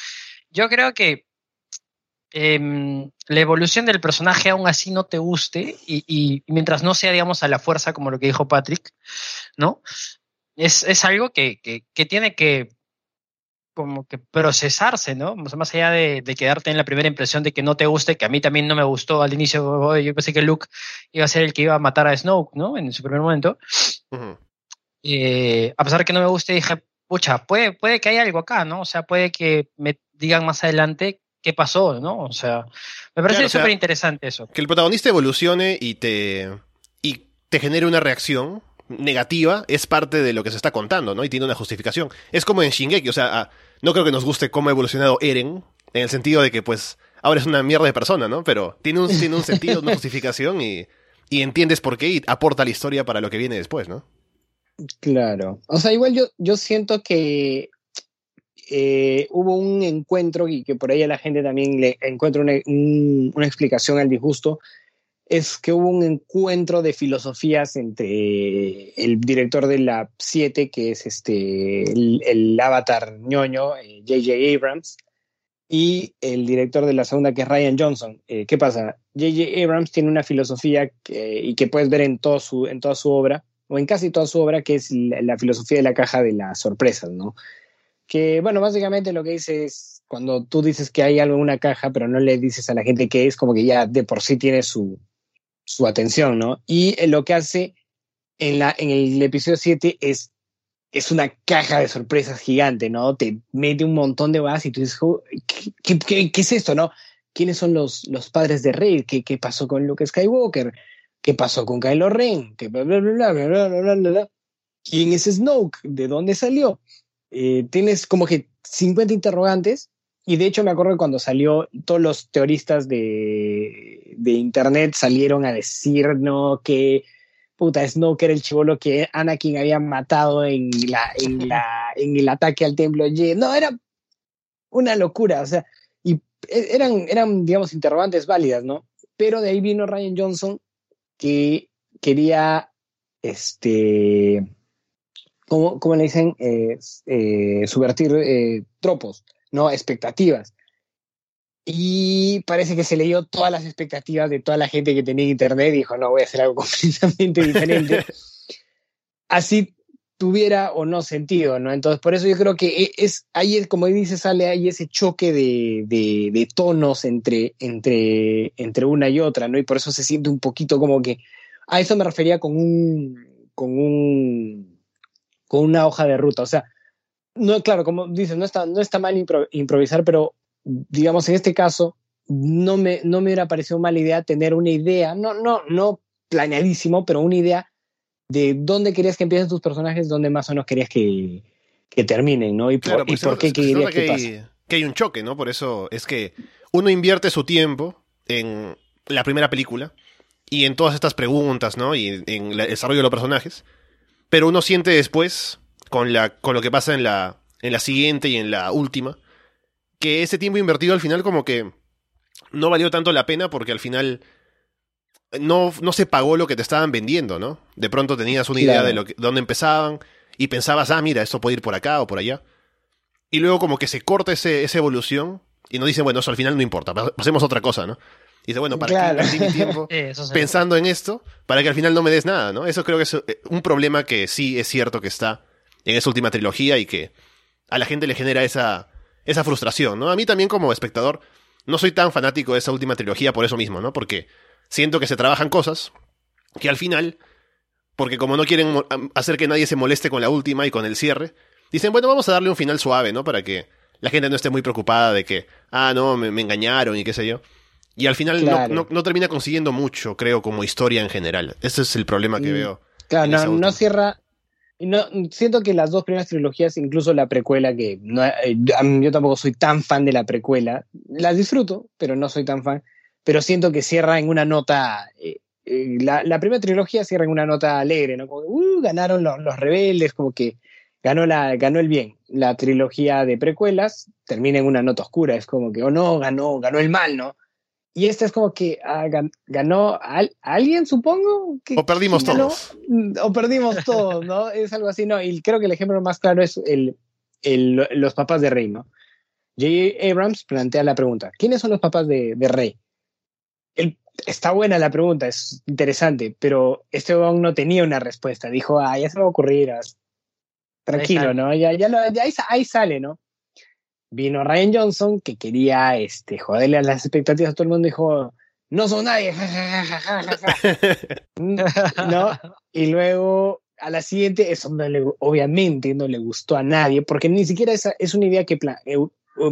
yo creo que Em, la evolución del personaje aún así no te guste y, mientras no sea, digamos, a la fuerza, como lo que dijo Patrick, ¿no? Es, es algo que, que, tiene que como que procesarse, ¿no? más allá de, quedarte en la primera impresión de que no te guste, que a mí también no me gustó al inicio, yo pensé que Luke iba a ser el que iba a matar a Snoke, ¿no? En su primer momento. Eh, a pesar de que no me guste, dije, pucha, puede, puede que haya algo acá, ¿no? O sea, puede que me digan más adelante qué pasó, ¿no? O sea, me parece súper interesante eso. Que el protagonista evolucione y te, y te genere una reacción negativa es parte de lo que se está contando, ¿no? Y tiene una justificación. Es como en Shingeki, o sea, ah, no creo que nos guste cómo ha evolucionado Eren, en el sentido de que, pues, ahora es una mierda de persona, ¿no? Pero tiene un, tiene un sentido, una justificación y, y entiendes por qué y aporta la historia para lo que viene después, ¿no? Claro. O sea, igual yo, yo siento que eh, hubo un encuentro y que por ahí a la gente también le encuentra una, una, explicación al disgusto, es que hubo un encuentro de filosofías entre el director de la 7, que es este, el, avatar ñoño, J.J. Eh, Abrams, y el director de la segunda, que es Ryan Johnson. Eh, ¿Qué pasa? J.J. Abrams tiene una filosofía y que puedes ver en, todo su, en toda su obra, o en casi toda su obra, que es la, la filosofía de la caja de las sorpresas, ¿no? Que, bueno, básicamente lo que dice es, cuando tú dices que hay algo en una caja, pero no le dices a la gente qué es, como que ya de por sí tiene su, su atención, ¿no? Y eh, lo que hace en, la, en el episodio 7 es, es una caja de sorpresas gigante, ¿no? Te mete un montón de balas y tú dices, ¿qué, qué, qué, es esto, no? ¿Quiénes son los, los padres de Rey? ¿Qué, ¿Qué pasó con Luke Skywalker? ¿Qué pasó con Kylo Ren? ¿Qué bla, bla, bla, bla, bla, bla? ¿Quién es Snoke? ¿De dónde salió? Eh, tienes como que 50 interrogantes y de hecho me acuerdo que cuando salió, todos los teoristas de, de internet salieron a decir, no, que puta, Snoke era el chivolo que Anakin había matado en, la, en, la, en el ataque al templo No, era una locura, o sea, y e, eran, eran, digamos, interrogantes válidas, ¿no? Pero de ahí vino Ryan Johnson que quería, este, como, le dicen, eh, subvertir eh, tropos, ¿no? Expectativas. Y parece que se leyó todas las expectativas de toda la gente que tenía internet y dijo, no, voy a hacer algo completamente diferente. Así tuviera o no sentido, ¿no? Entonces, por eso yo creo que e, es, ahí es, como dice, sale ahí ese choque de, de, de, tonos entre, entre, entre una y otra, ¿no? Y por eso se siente un poquito como que, a eso me refería con un, con una hoja de ruta. O sea, no, claro, como dices, no está, no está mal improvisar, pero digamos, en este caso, no me, no me hubiera parecido mala idea tener una idea, no, no, no planeadísimo, pero una idea de dónde querías que empiecen tus personajes, dónde más o menos querías que, que terminen, ¿no? Y por, pues qué querías que, hay, que hay un choque, ¿no? Por eso es que uno invierte su tiempo en la primera película y en todas estas preguntas, ¿no? Y en el desarrollo de los personajes pero uno siente después, con, la, con lo que pasa en la, en la siguiente y en la última, que ese tiempo invertido al final como que no valió tanto la pena porque al final no, no se pagó lo que te estaban vendiendo, ¿no? De pronto tenías una idea Claro. de lo que, dónde empezaban y pensabas, ah, mira, esto puede ir por acá o por allá. Y luego como que se corta ese, esa evolución y nos dicen, bueno, eso al final no importa, pas- pasemos a otra cosa, ¿no? Y dice, bueno, ¿para Claro. qué invertí mi tiempo pensando en esto para que al final no me des nada, ¿no? Eso creo que es eh, un problema que sí es cierto que está en esa última trilogía y que a la gente le genera esa, esa frustración, ¿no? A mí también como espectador no soy tan fanático de esa última trilogía por eso mismo, ¿no? Porque siento que se trabajan cosas que al final, porque como no quieren hacer que nadie se moleste con la última y con el cierre, dicen, bueno, vamos a darle un final suave, ¿no? Para que la gente no esté muy preocupada de que, ah, no, me, me engañaron y qué sé yo. Y al final no- Claro. no, no termina consiguiendo mucho, creo, como historia en general. Ese es el problema que Mm. veo. Claro, no, no cierra. No, siento que las dos primeras trilogías, incluso la precuela, que no, eh, yo tampoco soy tan fan de la precuela, las disfruto, pero no soy tan fan. Pero siento que cierra en una nota. eh, eh, la, la primera trilogía cierra en una nota alegre, ¿no? Como, uh, ganaron los, los rebeldes, como que ganó, la, ganó el bien. La trilogía de precuelas termina en una nota oscura, es como que, oh no, ganó, ganó el mal, ¿no? Y esta es como que ah, gan- ganó al- alguien, supongo. que- O perdimos todos. Mm, O perdimos todos, ¿no? Es algo así, ¿no? Y creo que el ejemplo más claro es el, el- los papás de Rey, ¿no? J.J. Abrams plantea la pregunta, ¿quiénes son los papás de, de Rey? El- está buena la pregunta, es interesante, pero este aún no tenía una respuesta. Dijo, ah, ya se me va a ocurrir. ah, Tranquilo. ¿no? Ya, ya, lo- ya ahí, ahí sale, ¿no? Vino Ryan Johnson, que quería este, joderle a las expectativas a todo el mundo, dijo, no son nadie. ja, ja, ja, ja, ja, ja". ¿no? Y luego a la siguiente, eso no le- obviamente no le gustó a nadie, porque ni siquiera esa es una idea que eh,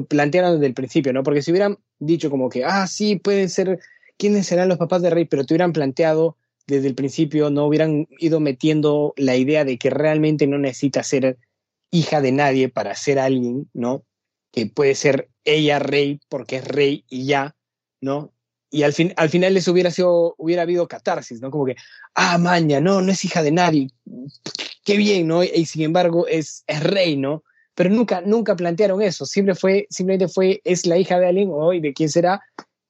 plantearon desde el principio, ¿no? Porque si hubieran dicho como que, ah, sí, pueden ser, ¿quiénes serán los papás de Rey? Pero te hubieran planteado desde el principio, no hubieran ido metiendo la idea de que realmente no necesita ser hija de nadie para ser alguien, ¿no? Que puede ser ella rey porque es rey y ya, ¿no? Y al, fin, al final les hubiera sido, hubiera habido catarsis, ¿no? Como que, ah, maña, no, no es hija de nadie. Qué bien, ¿no? Y, sin embargo es, es rey, ¿no? Pero nunca, nunca plantearon eso. Siempre fue, simplemente fue, es la hija de alguien, hoy de quién será.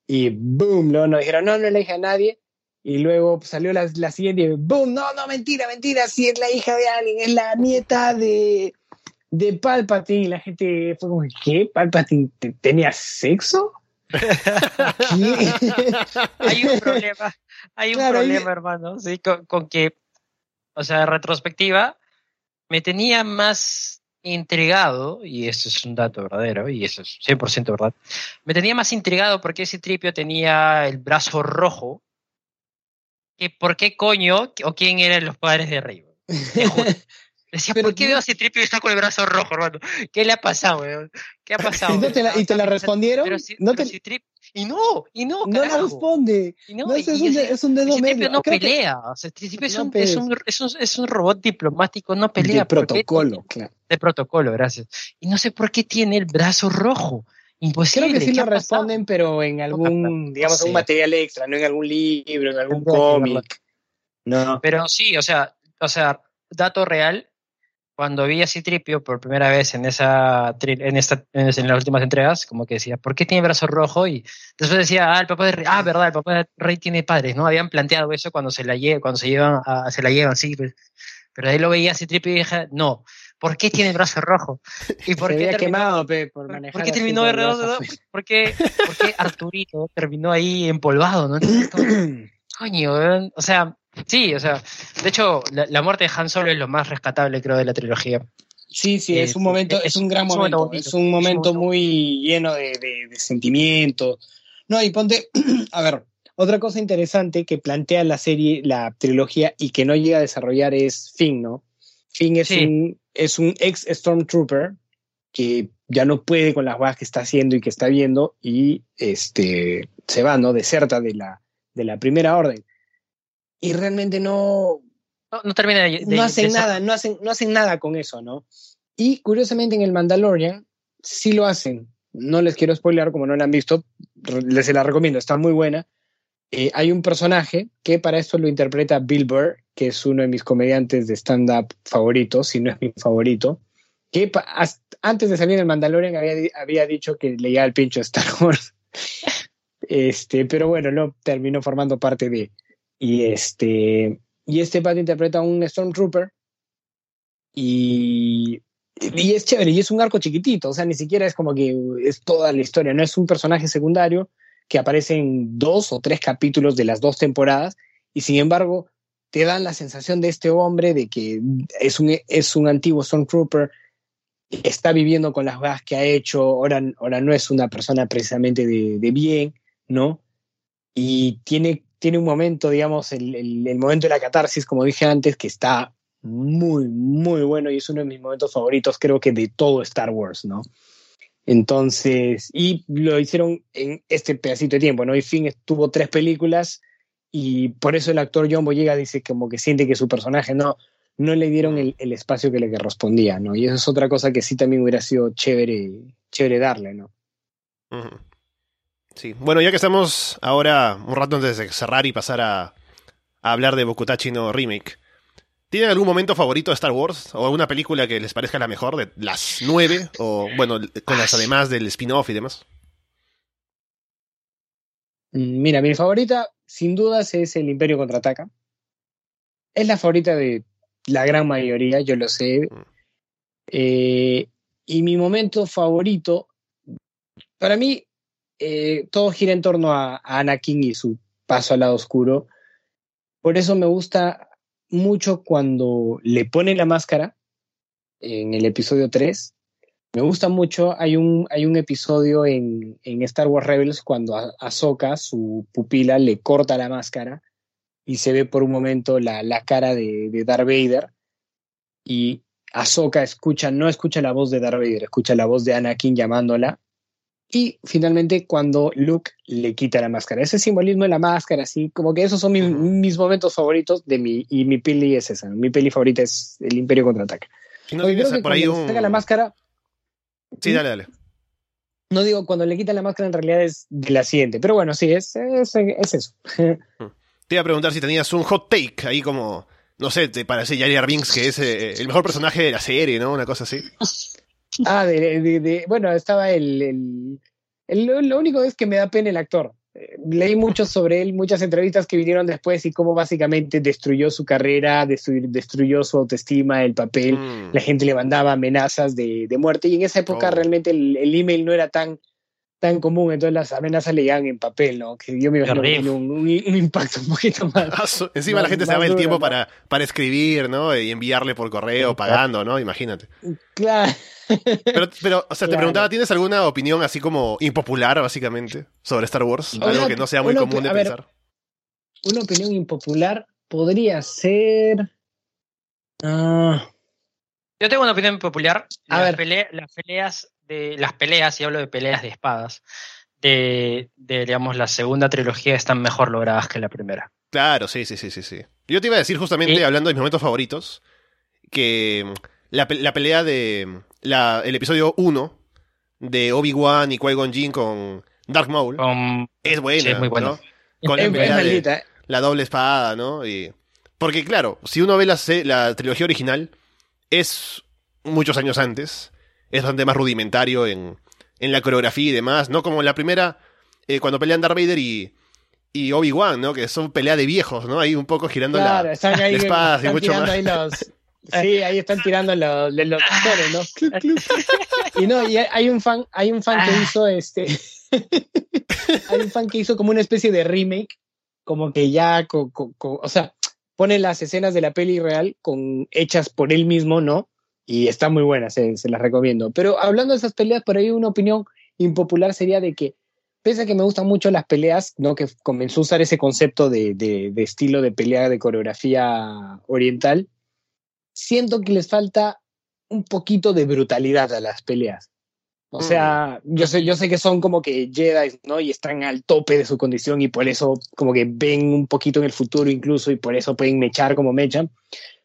Y boom, ¿no? Nos dijeron, no, no es la hija de nadie. Y luego salió la, la siguiente boom, no, no, mentira, mentira, sí es la hija de alguien, es la nieta de, de Palpatine. Y la gente fue como, ¿qué? ¿Palpatine te- tenía sexo? ¿Qué? hay un problema, hay un Claro, problema, hermano, sí, con, con que, o sea, retrospectiva, me tenía más intrigado, y eso es un dato verdadero, y eso es 100% verdad, me tenía más intrigado porque ese tripio tenía el brazo rojo, que por qué coño, o quién eran los padres de Rey. Te. Decía, Pero ¿por qué veo a ese tripio y está con el brazo rojo, hermano? ¿Qué le ha pasado, weón? ¿Qué ha pasado? ¿Y, no te la, y te la respondieron? Pero si- no pero te- Y no, y no, no la responde. Y no, No, y- es, un, es un dedo medio. no Creo que- pelea. O sea, el tripio es, No, un, pues. es, un, es, un, es un robot diplomático, no pelea. de protocolo, claro. De protocolo, gracias. Y no sé por qué tiene el brazo rojo. Imposible. Creo que sí ¿qué lo responden, pero en algún, digamos, sé. un material extra, no en algún libro, en algún que cómic. No. Pero sí, o sea, o sea, dato real, cuando vi a Citripio por primera vez en esa en esta en, las últimas entregas, como que decía, ¿por qué tiene brazo rojo? Y después decía, ah, el papá de Rey, ah, verdad, el papá de Rey tiene padres, ¿no? Habían planteado eso cuando se la llevan, cuando se llevan a- se la llevan, sí, pues. pero ahí lo veía a Citripio y dije, no, ¿por qué tiene el brazo rojo? ¿Y por Se qué había terminó- quemado, pe, por ¿Por, manejar por qué terminó con de el redondo? brazo ¿no? afuera. ¿Por qué, por qué Arturito terminó ahí empolvado? ¿no? Entonces, Coño, o sea, sí, o sea, de hecho, la, la muerte de Han Solo es lo más rescatable, creo, de la trilogía. Sí, sí, es un momento, es- es un gran es momento momento, es un momento muy lleno de, de, de sentimientos. No, y ponte, a ver, otra cosa interesante que plantea la serie, la trilogía, y que no llega a desarrollar es Finn, ¿no? Finn es, Sí. un, es un ex Stormtrooper que ya no puede con las cosas que está haciendo y que está viendo y este, se va, ¿no? Deserta de la, de la primera orden. Y realmente no, No, no termina de, de- no hacen de nada, no hacen, no hacen nada con eso, ¿no? Y curiosamente en el Mandalorian sí lo hacen. No les quiero spoilear, como no la han visto, les se la recomiendo, está muy buena. Eh, hay un personaje que para esto lo interpreta Bill Burr, que es uno de mis comediantes de stand-up favoritos, si no es mi favorito, que antes de salir el Mandalorian había, había dicho que leía el pincho Star Wars. este, pero bueno, no terminó formando parte de. Y este, y este pato interpreta a un Stormtrooper. Y, y es chévere, y es un arco chiquitito, o sea, ni siquiera es como que es toda la historia, no es un personaje secundario que aparece en dos o tres capítulos de las dos temporadas, y sin embargo, te dan la sensación de este hombre de que es un, es un antiguo Stormtrooper, está viviendo con las bajas que ha hecho, ahora, ahora no es una persona precisamente de, de bien, ¿no? Y tiene, tiene un momento, digamos, el, el, momento de la catarsis, como dije antes, que está muy, muy bueno y es uno de mis momentos favoritos, creo que de todo Star Wars, ¿no? Entonces, y lo hicieron en este pedacito de tiempo, ¿no? Y Finn tuvo tres películas y por eso el actor John Boyega dice como que siente que su personaje no, no le dieron el, espacio que le correspondía, ¿no? Y eso es otra cosa que sí también hubiera sido chévere, chévere darle, ¿no? Sí, bueno, ya que estamos ahora un rato antes de cerrar y pasar a, hablar de Bokutachi no Remake, ¿tienen algún momento favorito de Star Wars? ¿O alguna película que les parezca la mejor de las nueve? O bueno, con las además del spin-off y demás. Mm, mira, mi favorita, sin dudas, es El Imperio Contraataca. Es la favorita de la gran mayoría, yo lo sé. Mm. Eh, y mi momento favorito, para mí, eh, todo gira en torno a, Anakin y su paso al lado oscuro. Por eso me gusta mucho cuando le pone la máscara en el episodio 3 me gusta mucho, hay un, hay un episodio en, en Star Wars Rebels cuando Ahsoka, su pupila, le corta la máscara y se ve por un momento la, la cara de, de Darth Vader. Y Ahsoka escucha, no escucha la voz de Darth Vader, escucha la voz de Anakin llamándola y finalmente cuando Luke le quita la máscara. Ese simbolismo de la máscara, así como que esos son mis, momentos favoritos de mi, y mi peli es esa. Mi peli favorita es El Imperio Contraataca. Si no tienes por ahí un... la máscara, Sí, dale, dale. No digo, cuando le quitan la máscara en realidad es de la siguiente, pero bueno, sí, es, es, eso. Hmm. Te iba a preguntar si tenías un hot take ahí como, no sé, te parece Jar Binks que es eh, el mejor personaje de la serie, ¿no? Una cosa así. Ah, de, de, bueno, estaba el, el, Lo único es que me da pena el actor leí mucho sobre él, muchas entrevistas que vinieron después y cómo básicamente destruyó su carrera, destruyó, su autoestima, el papel, mm. la gente le mandaba amenazas de, muerte y en esa época oh. realmente el, email no era tan, tan común, entonces las amenazas le llegaban en papel, ¿no? Que yo me imagino un, un, impacto un poquito más. Encima la gente se daba el tiempo para, para escribir, ¿no? Y enviarle por correo, pagando, ¿no? Imagínate. Claro. Pero, pero o sea, te preguntaba, ¿tienes alguna opinión así como impopular, básicamente, sobre Star Wars? Algo que no sea muy común de pensar. una opinión impopular podría ser. Ah. Yo tengo una opinión impopular. A las, ver. las peleas de. Las peleas, y hablo de peleas de espadas, de, de, digamos, la segunda trilogía están mejor logradas que la primera. Claro, sí, sí, sí, sí, sí. Yo te iba a decir justamente, hablando de mis momentos favoritos, que la, la pelea de el episodio 1 de Obi-Wan y Qui-Gon Jinn con Dark Maul es buena, es muy bueno. Con la, doble espada, ¿no? Y, porque claro, si uno ve la, la trilogía original, es muchos años antes, es bastante más rudimentario en, en la coreografía y demás, ¿no? Como la primera, eh, cuando pelean Darth Vader y, y Obi-Wan, ¿no? Que son pelea de viejos, ¿no? Ahí un poco girando la, la, espada y mucho más. Sí, ahí están tirando los, los actores, ¿no? y no, y hay un fan, hay un fan que ah. hizo este. hay un fan que hizo como una especie de remake, como que ya, o sea, pone las escenas de la peli real con, hechas por él mismo, ¿no? Y está muy buena, se, las recomiendo. Pero hablando de esas peleas, por ahí una opinión impopular sería de que, pese a que me gustan mucho las peleas, ¿no? Que comenzó a usar ese concepto de, de, de estilo de pelea de coreografía oriental, siento que les falta un poquito de brutalidad a las peleas. O sea, mm. yo sé, yo sé que son como que Jedi, ¿no? Y están al tope de su condición y por eso como que ven un poquito en el futuro incluso y por eso pueden mechar como mechan.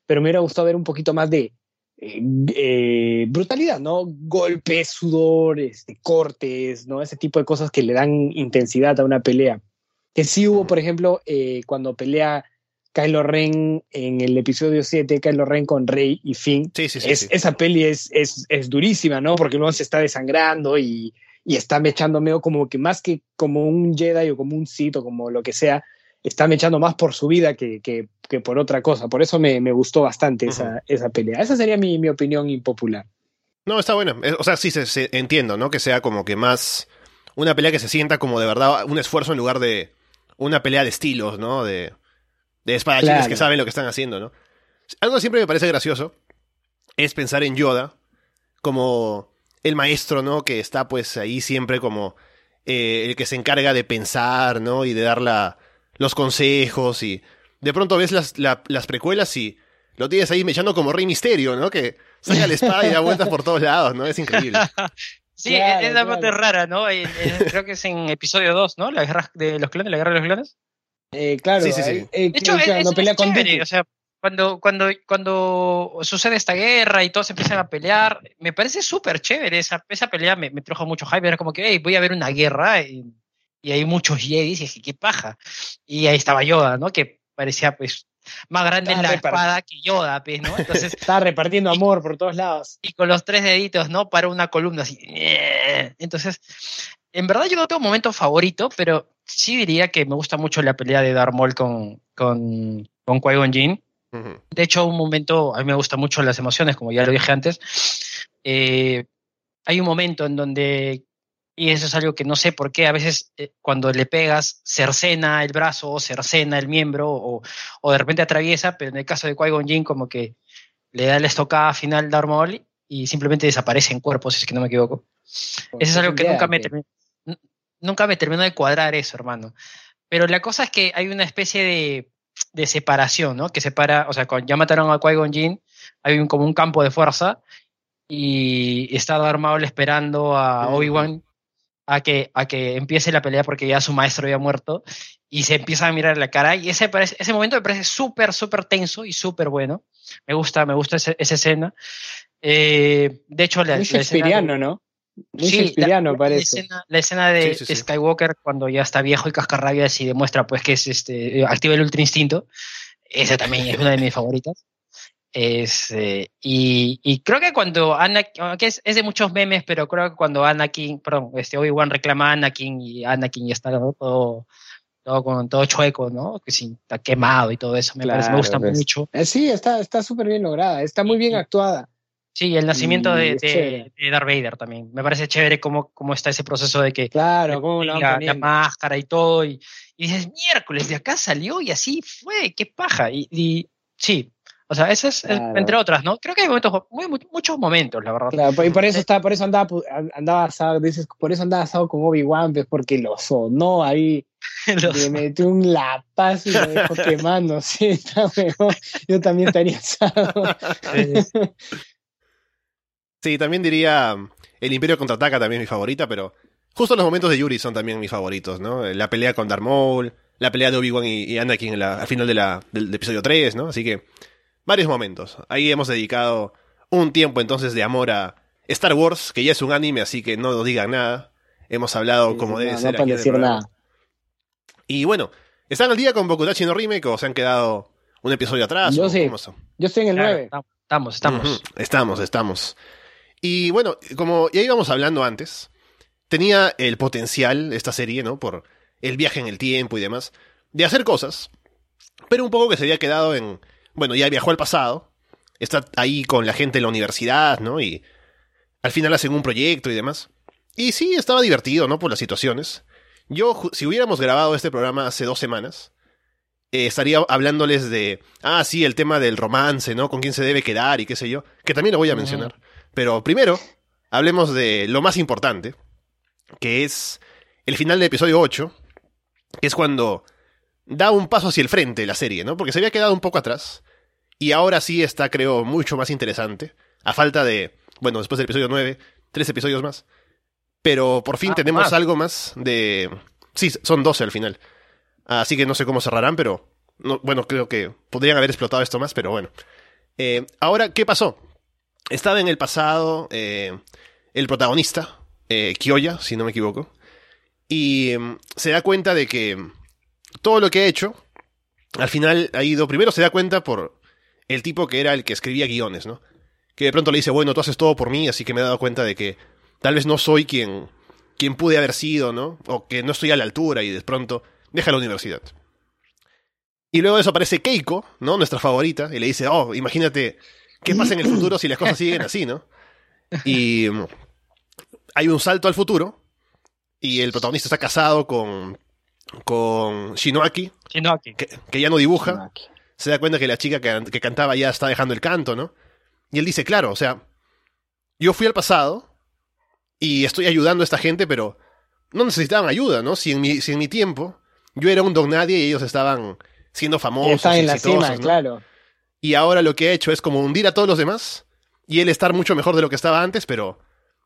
Pero me hubiera gustado ver un poquito más de eh, eh, brutalidad, ¿no? Golpes, sudores, este, cortes, ¿no? Ese tipo de cosas que le dan intensidad a una pelea. Que sí hubo, por ejemplo, eh, cuando pelea Kylo Ren en el episodio 7, Kylo Ren con Rey y Finn. Sí, sí, sí. Es- sí. Esa peli es, es, es durísima, ¿no? Porque luego se está desangrando y, y está mechando medio como que más que como un Jedi o como un Sith o como lo que sea, está mechando más por su vida que, que, que por otra cosa. Por eso me, me gustó bastante esa, esa pelea. Esa sería mi, mi opinión impopular. No, está buena. Eh, O sea, sí, se, se- entiendo, ¿no? Que sea como que más una pelea que se sienta como de verdad un esfuerzo en lugar de una pelea de estilos, ¿no? De, de espadachines Claro. que saben lo que están haciendo, ¿no? Algo que siempre me parece gracioso es pensar en Yoda como el maestro, ¿no? Que está pues ahí siempre como eh, el que se encarga de pensar, ¿no? Y de dar la- los consejos y de pronto ves las, la- las precuelas y lo tienes ahí mechando como Rey Misterio, ¿no? Que saca la espada y da vueltas por todos lados, ¿no? Es increíble. Sí, Claro, es la parte claro. rara, ¿no? En- en- creo que es en episodio 2, ¿no? La guerra de los clones, la guerra de los clones. Eh, claro, Sí, sí, sí. eh, eh, De hecho, es, pelea es con chévere, o sea, cuando, cuando, cuando sucede esta guerra y todos empiezan a pelear, me parece súper chévere esa, esa pelea, me, me trajo mucho hype, era como que, hey, voy a ver una guerra y, y hay muchos Jedis y dije, qué paja. Y ahí estaba Yoda, ¿no? Que parecía, pues, más grande en Estaba la espada que Yoda, pues, ¿no? Entonces, Está repartiendo amor por todos lados. y con los tres deditos, ¿no? Para una columna así. Entonces, en verdad yo no tengo un momento favorito, pero sí diría que me gusta mucho la pelea de Darth Maul con, con, con Qui-Gon Jinn. Ujú. De hecho, un momento, a mí me gustan mucho las emociones, como ya lo dije antes. Eh, hay un momento en donde, y eso es algo que no sé por qué, a veces eh, cuando le pegas, cercena el brazo o cercena el miembro o, o de repente atraviesa, pero en el caso de Qui-Gon Jinn como que le da la estocada final Darth Maul y simplemente desaparece en cuerpo, si es que no me equivoco. Eso es algo que nunca me, que- termi- n- nunca me terminó de cuadrar eso, hermano. Pero la cosa es que hay una especie de, de separación, ¿no? Que separa, o sea, cuando ya mataron a Qui-Gon Jinn, hay un, como un campo de fuerza y está Darth Maul esperando a Ujú. Obi-Wan a que, a que empiece la pelea porque ya su maestro había muerto y se empieza a mirar la cara y ese, ese momento me parece súper, súper tenso y súper bueno. Me gusta, me gusta ese- esa escena. Eh, de hecho, la, Muy la escena de- shakespeareano, ¿no? Muy Sí, la- escena, la escena de Sí, sí, sí. Skywalker cuando ya está viejo y cascarrabias y demuestra pues que es este activa el ultra instinto. Esa también es una de mis favoritas. Es, eh, y, y creo que cuando Anakin, aunque es, es de muchos memes, pero creo que cuando Anakin, perdón, este Obi-Wan reclama a Anakin y Anakin ya está ¿no? todo, todo con todo chueco, ¿no? Que sí, está quemado y todo eso. Me, parece, me Claro, gusta pues. mucho. Eh, Sí, está está súper bien lograda, está muy bien actuada. Sí, el nacimiento de, de, de Darth Vader también. Me parece chévere cómo, cómo está ese proceso de que Claro, cómo la, la máscara y todo, y, y dices, miércoles, de acá salió y así fue, qué paja. Y, y sí, o sea, ese es, Claro. entre otras, ¿no? Creo que hay momentos, muy- muchos momentos, la verdad. Claro, y por eso está, por eso andaba, andaba asado, dices, por eso andaba asado con Obi-Wan, pues, porque lo sonó ahí, Los- le metió un lapazo y lo dejó quemando, sí, está mejor. Yo también estaría asado. Sí, también diría El Imperio Contraataca también es mi favorita, pero justo los momentos de Yuri son también mis favoritos, ¿no? La pelea con Darth Maul, la pelea de Obi-Wan y, y Anakin en la- al final de la- del, del episodio 3, ¿no? Así que varios momentos. Ahí hemos dedicado un tiempo entonces de amor a Star Wars, que ya es un anime, así que no nos digan nada. Hemos hablado como no, debe no ser. aquí decir nada. Y bueno, ¿están al día con Bokutachi no Remake o se han quedado un episodio atrás? Yo o sí. cómo son? Yo estoy en el Claro, 9. estamos, estamos. Estamos, estamos. Y bueno, como ya íbamos hablando antes, tenía el potencial esta serie, ¿no? Por el viaje en el tiempo y demás, de hacer cosas, pero un poco que se había quedado en, bueno, ya viajó al pasado, está ahí con la gente de la universidad, ¿no? Y al final hacen un proyecto y demás. Y sí, estaba divertido, ¿no? Por las situaciones. Yo, si hubiéramos grabado este programa hace dos semanas, eh, estaría hablándoles de, ah, sí, el tema del romance, ¿no? Con quién se debe quedar y qué sé yo, que también lo voy a Ujú. mencionar. Pero primero, hablemos de lo más importante, que es el final del episodio 8, que es cuando da un paso hacia el frente la serie, ¿no? Porque se había quedado un poco atrás, y ahora sí está, creo, mucho más interesante, a falta de, bueno, después del episodio 9, tres episodios más. Pero por fin Ah, tenemos más. algo más de... Sí, son 12 al final. Así que no sé cómo cerrarán, pero... No, bueno, creo que podrían haber explotado esto más, pero bueno. Eh, ahora, ¿qué pasó? Estaba en el pasado eh, el protagonista, eh, Kyoya, si no me equivoco, y em, se da cuenta de que todo lo que ha hecho al final ha ido, primero se da cuenta por el tipo que era el que escribía guiones, ¿no? Que de pronto le dice, bueno, tú haces todo por mí, así que me he dado cuenta de que tal vez no soy quien, quien pude haber sido, ¿no? O que no estoy a la altura y de pronto deja la universidad. Y luego de eso aparece Keiko, ¿no? Nuestra favorita, y le dice, oh, imagínate qué pasa en el futuro si las cosas siguen así, ¿no? Y hay un salto al futuro, y el protagonista está casado con, con Shinoaki, Shinoaki. que, que ya no dibuja, Aquí. Se da cuenta que la chica que, que cantaba ya está dejando el canto, ¿no? Y él dice, claro, o sea, yo fui al pasado y estoy ayudando a esta gente, pero no necesitaban ayuda, ¿no? Si en mi, si en mi tiempo yo era un don nadie y ellos estaban siendo famosos, Está en la cima, ¿no? claro. Y ahora lo que ha hecho es como hundir a todos los demás y él estar mucho mejor de lo que estaba antes, pero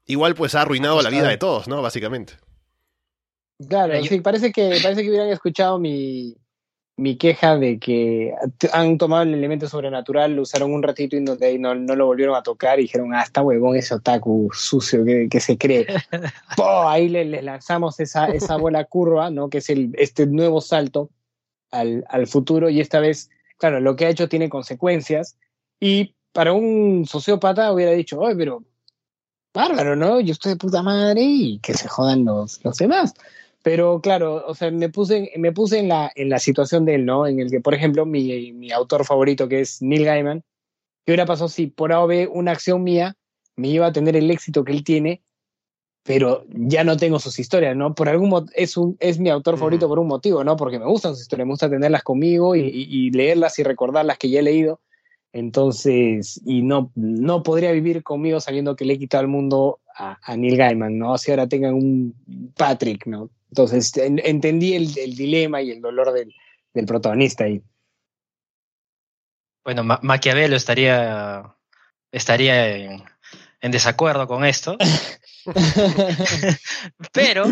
igual pues ha arruinado la vida de todos, ¿no? Básicamente. Claro, sí, parece que, parece que hubieran escuchado mi, mi queja de que han tomado el elemento sobrenatural, lo usaron un ratito y no, no, no lo volvieron a tocar y dijeron, ah, está huevón ese otaku sucio que, que se cree. ¡Po! Ahí le- les lanzamos esa, esa bola curva, ¿no? Que es el, este nuevo salto al, al futuro y esta vez, claro, lo que ha hecho tiene consecuencias y para un sociópata hubiera dicho, oye, pero bárbaro, ¿no? Yo estoy de puta madre y que se jodan los, los demás. Pero claro, o sea, me puse, me puse en, la, en la situación de él, ¿no? En el que, por ejemplo, mi, mi autor favorito, que es Neil Gaiman, ¿qué hubiera pasado si por A o B una acción mía me iba a tener el éxito que él tiene, pero ya no tengo sus historias, ¿no? Por algún es, un, es mi autor favorito por un motivo, ¿no? Porque me gustan sus historias, me gusta tenerlas conmigo y, y- y leerlas y recordar las que ya he leído. Entonces, y no, no podría vivir conmigo sabiendo que le he quitado al mundo a, a Neil Gaiman, ¿no? Si ahora tengan un Patrick, ¿no? Entonces, en- entendí el, el dilema y el dolor del, del protagonista ahí. Bueno, Ma- Maquiavelo estaría, estaría en, en desacuerdo con esto. Pero,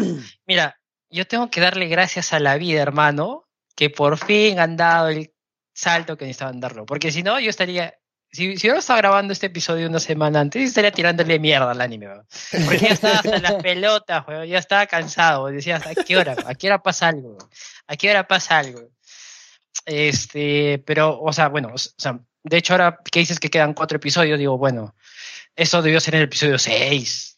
mira, yo tengo que darle gracias a la vida, hermano, que por fin han dado el salto que necesitaban darlo. Porque si no, yo estaría. Si, si yo no estaba grabando este episodio una semana antes, estaría tirándole mierda al anime. weón. Porque ya estaba hasta las pelotas, weón, ya estaba cansado. Decía, ¿a qué hora? ¿A qué hora pasa algo? weón? ¿A qué hora pasa algo? Este, pero, o sea, bueno, o sea, de hecho, ahora que dices que quedan cuatro episodios, digo, bueno, eso debió ser el episodio 6.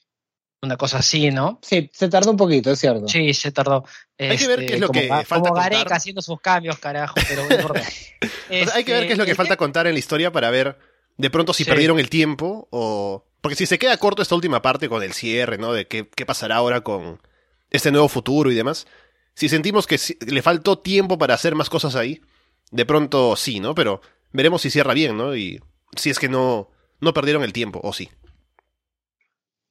Una cosa así, ¿no? Sí, se tardó un poquito, es cierto. Sí, se tardó. Hay que ver Este, qué es lo como, que falta como Gareca contar. haciendo sus cambios, carajo, pero no importa. O sea, hay que ver Este, qué es lo que el falta contar en la historia para ver de pronto si Sí. perdieron el tiempo o... Porque si se queda corto esta última parte con el cierre, ¿no? De qué, qué pasará ahora con este nuevo futuro y demás. Si sentimos que le faltó tiempo para hacer más cosas ahí, de pronto sí, ¿no? Pero veremos si cierra bien, ¿no? Y si es que no, no perdieron el tiempo, o sí.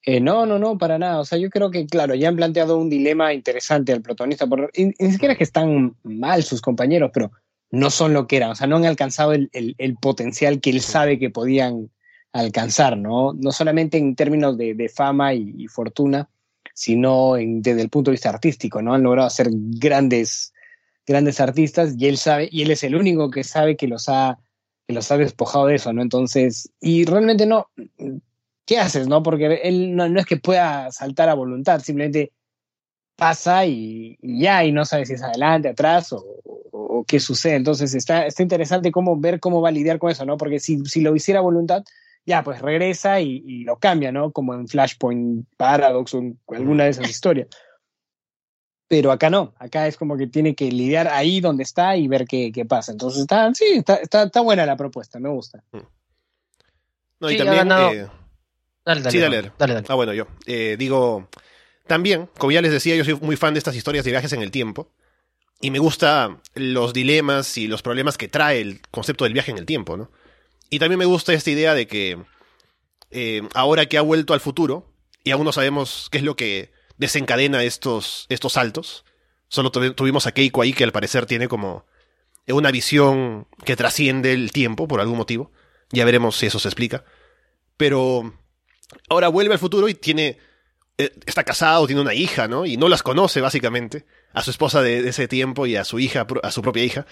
Eh, no, no, no, para nada. O sea, yo creo que, claro, ya han planteado un dilema interesante al protagonista. Por, y, y ni siquiera es que están mal sus compañeros, pero no son lo que eran. O sea, no han alcanzado el, el- el potencial que él sabe que podían alcanzar, ¿no? No solamente en términos de, de fama y, y fortuna, sino en- desde el punto de vista artístico, ¿no? Han logrado ser grandes, grandes artistas y él sabe, y él es el único que sabe que los ha, que los ha despojado de eso, ¿no? Entonces, y realmente no, ¿qué haces, no? Porque él no, no es que pueda saltar a voluntad, simplemente pasa y, y ya, y no sabe si es adelante, atrás o, o- o qué sucede. Entonces está, está interesante cómo ver cómo va a lidiar con eso, ¿no? Porque si, si lo hiciera a voluntad, ya, pues regresa y, y lo cambia, ¿no? Como en Flashpoint Paradox o en alguna de esas historias. Pero acá no, acá es como que tiene que lidiar ahí donde está y ver qué, qué pasa. Entonces está, sí, está, está, está buena la propuesta, me gusta. No, y Sí, ha también... ganado. eh, Dale, dale. Sí, dale, dale. dale, dale. Ah, bueno, yo. Eh, digo, también, como ya les decía, yo soy muy fan de estas historias de viajes en el tiempo. Y me gusta los dilemas y los problemas que trae el concepto del viaje en el tiempo, ¿no? Y también me gusta esta idea de que eh, ahora que ha vuelto al futuro, y aún no sabemos qué es lo que desencadena estos, estos saltos, solo tuvi- tuvimos a Keiko ahí que al parecer tiene como una visión que trasciende el tiempo por algún motivo. Ya veremos si eso se explica. Pero ahora vuelve al futuro y tiene. eh, está casado, tiene una hija, ¿no? Y no las conoce, básicamente. A su esposa de, ese tiempo y a su hija, a su propia hija.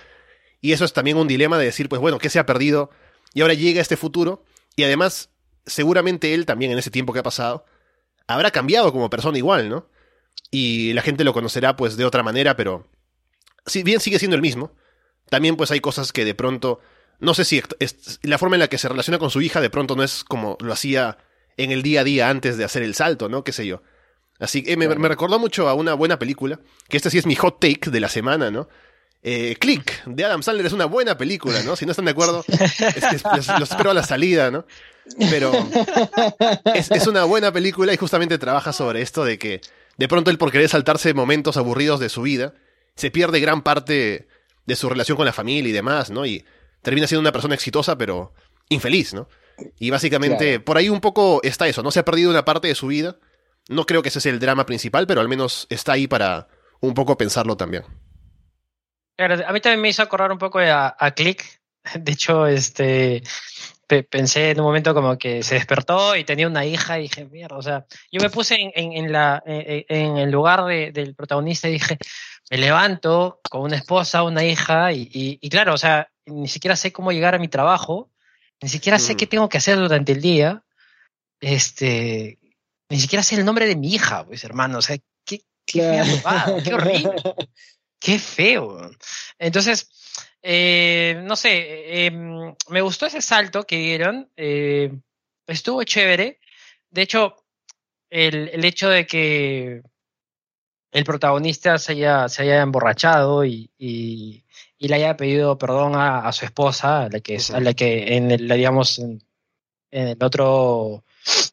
Y eso es también un dilema de decir, pues bueno, ¿qué se ha perdido? Y ahora llega este futuro. Y además, seguramente él también en ese tiempo que ha pasado, habrá cambiado como persona igual, ¿no? Y la gente lo conocerá pues de otra manera, pero. Si bien sigue siendo el mismo, también pues hay cosas que de pronto, no sé si la forma en la que se relaciona con su hija de pronto no es como lo hacía en el día a día antes de hacer el salto, ¿no? Qué sé yo. Así que me, me, recordó mucho a una buena película, que este sí es mi hot take de la semana, ¿no? Eh, Click, de Adam Sandler, es una buena película, ¿no? Si no están de acuerdo, los, espero a la salida, ¿no? Pero es, es, una buena película y justamente trabaja sobre esto de que de pronto él por querer saltarse momentos aburridos de su vida, se pierde gran parte de su relación con la familia y demás, ¿no? Y termina siendo una persona exitosa, pero infeliz, ¿no? Y básicamente por ahí un poco está eso, ¿no? Se ha perdido una parte de su vida. No creo que ese sea el drama principal, pero al menos está ahí para un poco pensarlo también. a mí también me hizo acordar un poco a, a Click. De hecho, este pensé en un momento como que se despertó y tenía una hija y dije, mierda, o sea, yo me puse en, en, la, en el lugar del protagonista y dije, me levanto con una esposa, una hija y, y, claro, o sea, ni siquiera sé cómo llegar a mi trabajo, ni siquiera sé qué mm. tengo que hacer durante el día, este, ni siquiera sé el nombre de mi hija, pues hermano, o sea, qué, qué, qué horrible, qué feo. Entonces, eh, no sé, em, me gustó ese salto que dieron, eh, estuvo chévere. De hecho, el, el, hecho de que el protagonista se haya, se haya emborrachado y, y, le haya pedido perdón a, su esposa, a la que, a la que en el, digamos, en, el otro,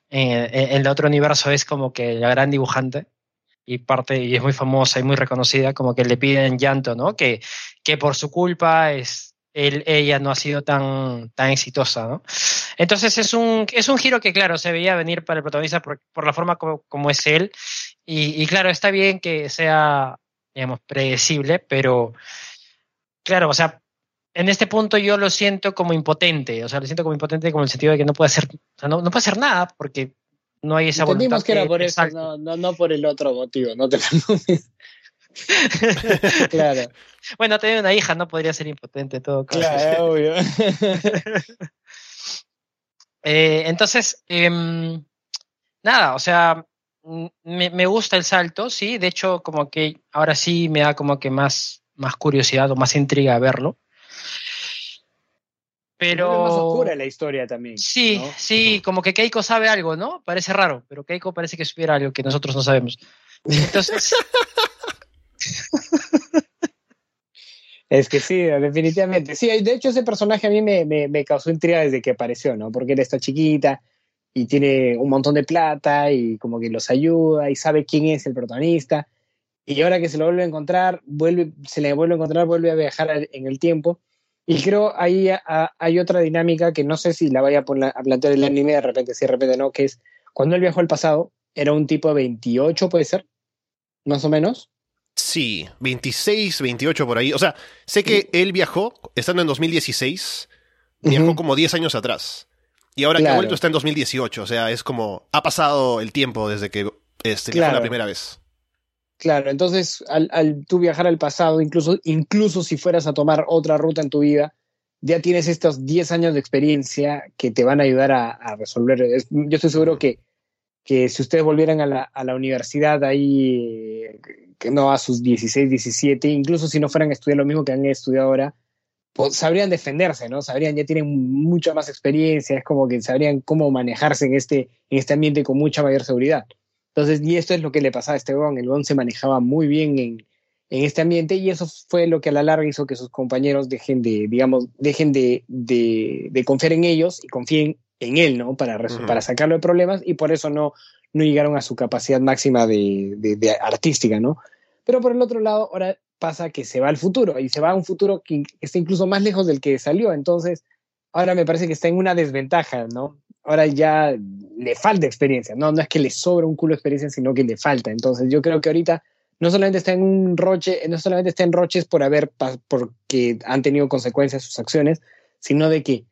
en, en, el otro universo es como que la gran dibujante y parte y es muy famosa y muy reconocida, como que le piden llanto, ¿no? Que, que por su culpa es, él, ella no ha sido tan, tan exitosa, ¿no? Entonces es un, es un giro que, claro, se veía venir para el protagonista por, por la forma como, como es él. Y, y, claro, está bien que sea, digamos, predecible, pero, claro, o sea, en este punto yo lo siento como impotente, o sea, lo siento como impotente como en el sentido de que no puede hacer, o sea, no, no puede hacer nada porque no hay esa Entendimos que era por eso, no, no, no, por el otro motivo, no te preocupes. claro. Bueno, tener una hija no podría ser impotente todo caso. Claro, obvio. eh, entonces, eh, nada, o sea, me, me, gusta el salto, sí. De hecho, como que ahora sí me da como que más, más curiosidad o más intriga verlo. Pero. Es más oscura la historia también. Sí, sí, como que Keiko sabe algo, ¿no? Parece raro, pero Keiko parece que supiera algo que nosotros no sabemos. Entonces. es que sí, definitivamente. Sí, de hecho, ese personaje a mí me, me, me, causó intriga desde que apareció, ¿no? Porque él está chiquita y tiene un montón de plata y como que los ayuda y sabe quién es el protagonista. Y ahora que se lo vuelve a encontrar, vuelve, se le vuelve a encontrar, vuelve a viajar en el tiempo y creo ahí hay otra dinámica que no sé si la vaya a, poner, a plantear el anime, de repente sí, de repente no, que es cuando él viajó al pasado, era un tipo de 28, puede ser, más o menos. Sí, 26, 28 por ahí. O sea, sé que él viajó, estando en 2016, viajó como 10 años atrás. Y ahora que ha vuelto está en 2018. O sea, es como, ha pasado el tiempo desde que este, viajó la primera vez. Claro, entonces al, al, tú viajar al pasado, incluso, incluso si fueras a tomar otra ruta en tu vida, ya tienes estos 10 años de experiencia que te van a ayudar a, a resolver. yo estoy seguro que, que si ustedes volvieran a la, a la universidad ahí, que no a sus 16, 17, incluso si no fueran a estudiar lo mismo que han estudiado ahora, pues sabrían defenderse, ¿no? Sabrían, ya tienen mucha más experiencia, es como que sabrían cómo manejarse en este, en este ambiente con mucha mayor seguridad. Entonces, y esto es lo que le pasaba a este weón. El weón se manejaba muy bien en, en, este ambiente y eso fue lo que a la larga hizo que sus compañeros dejen de, digamos, dejen de, de, de confiar en ellos y confíen en él, ¿no? Para, uh -huh. para sacarlo de problemas y por eso no, no llegaron a su capacidad máxima de, de, de, artística, ¿no? Pero por el otro lado, ahora pasa que se va al futuro y se va a un futuro que está incluso más lejos del que salió. Entonces, ahora me parece que está en una desventaja, ¿no? Ahora ya le falta experiencia, ¿no? No es que le sobra un culo de experiencia, sino que le falta. Entonces yo creo que ahorita no solamente está en un roche, no solamente está en roches por haber, porque han tenido consecuencias sus acciones, sino de que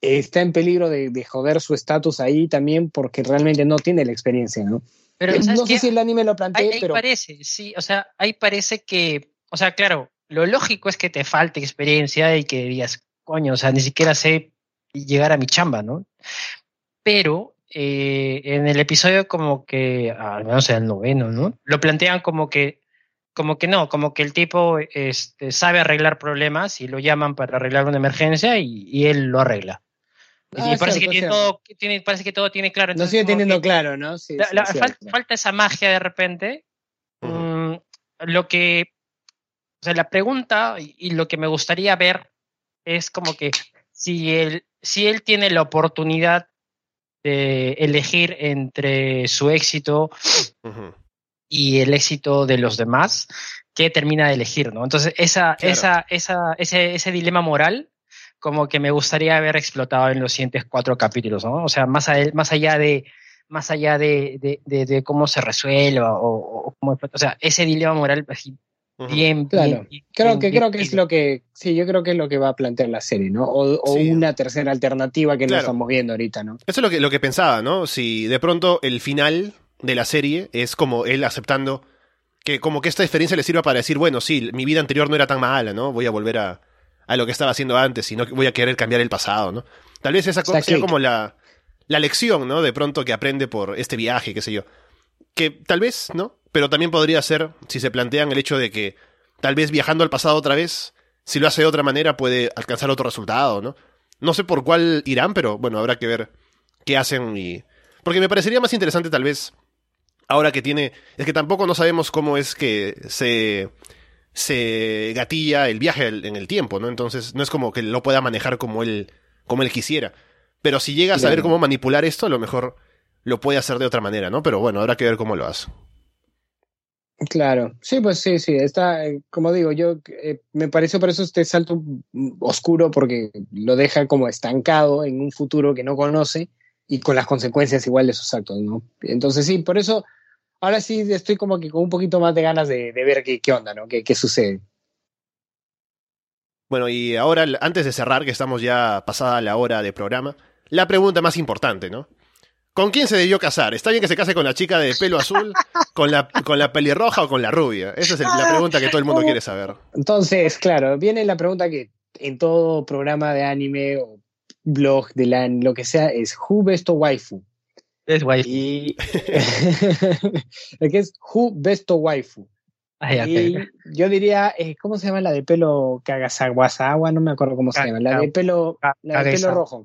está en peligro de, de joder su estatus ahí también porque realmente no tiene la experiencia, ¿no? Pero, no sé si el anime lo plantea, ahí, ahí pero... parece, sí, o sea, ahí parece que, o sea, claro, lo lógico es que te falte experiencia y que digas, coño, o sea, ni siquiera sé llegar a mi chamba, ¿no? Pero eh, en el episodio como que, al menos en el noveno, ¿no? Lo plantean como que como que no, como que el tipo este, sabe arreglar problemas y lo llaman para arreglar una emergencia y, y él lo arregla. Ah, y parece, cierto, que tiene todo, tiene, parece que todo tiene claro. No entonces sigue teniendo claro, ¿no? Sí, la- sí, la- cierto. fal- falta esa magia de repente. Mm, lo que, o sea, la pregunta y, y lo que me gustaría ver es como que si él, si él tiene la oportunidad de elegir entre su éxito y el éxito de los demás, ¿qué termina de elegir, ¿no? Entonces, esa, Claro. esa, esa, ese, ese dilema moral, como que me gustaría haber explotado en los siguientes cuatro capítulos, ¿no? O sea, más, a- más allá de más allá de, de, de- de cómo se resuelva o, o cómo, o sea, ese dilema moral bien, Claro. bien- bien- Creo bien- que, bien creo que es lo que, sí, yo creo que es lo que va a plantear la serie, ¿no? O, o Sí. una tercera alternativa que no estamos viendo ahorita, ¿no? Eso es lo que, lo que pensaba, ¿no? Si de pronto el final de la serie es como él aceptando que como que esta experiencia le sirva para decir, bueno, sí, mi vida anterior no era tan mala, ¿no? Voy a volver a, a lo que estaba haciendo antes y no voy a querer cambiar el pasado, ¿no? Tal vez esa cosa sea como la, la lección, ¿no? De pronto que aprende por este viaje, qué sé yo. Que tal vez, ¿no? Pero también podría ser, si se plantean el hecho de que tal vez viajando al pasado otra vez, si lo hace de otra manera puede alcanzar otro resultado, ¿no? No sé por cuál irán, pero bueno, habrá que ver qué hacen y... Porque me parecería más interesante tal vez, ahora que tiene... Es que tampoco no sabemos cómo es que se... se gatilla el viaje en el tiempo, ¿no? Entonces no es como que lo pueda manejar como él, como él quisiera. Pero si llega a saber cómo manipular esto, a lo mejor lo puede hacer de otra manera, ¿no? Pero bueno, habrá que ver cómo lo hace. Claro, sí, pues sí, sí, está, eh, como digo, yo eh, me pareció por eso este salto oscuro porque lo deja como estancado en un futuro que no conoce y con las consecuencias igual de sus actos, ¿no? Entonces sí, por eso ahora sí estoy como que con un poquito más de ganas de, de ver qué, qué onda, ¿no? ¿Qué, qué sucede? Bueno, y ahora, antes de cerrar, que estamos ya pasada la hora de programa, la pregunta más importante, ¿no? ¿Con quién se debió casar? ¿Está bien que se case con la chica de pelo azul, con la, con la pelirroja o con la rubia? Esa es el- la pregunta que todo el mundo quiere saber. Entonces, claro, viene la pregunta que en todo programa de anime o blog de la, lo que sea es Who best waifu? Es guay. Y el que es Who best waifu. Ay, ok. Y yo diría, eh, ¿cómo se llama la de pelo Kagasawasawa? No me acuerdo cómo se llama. La de pelo, la de pelo rojo.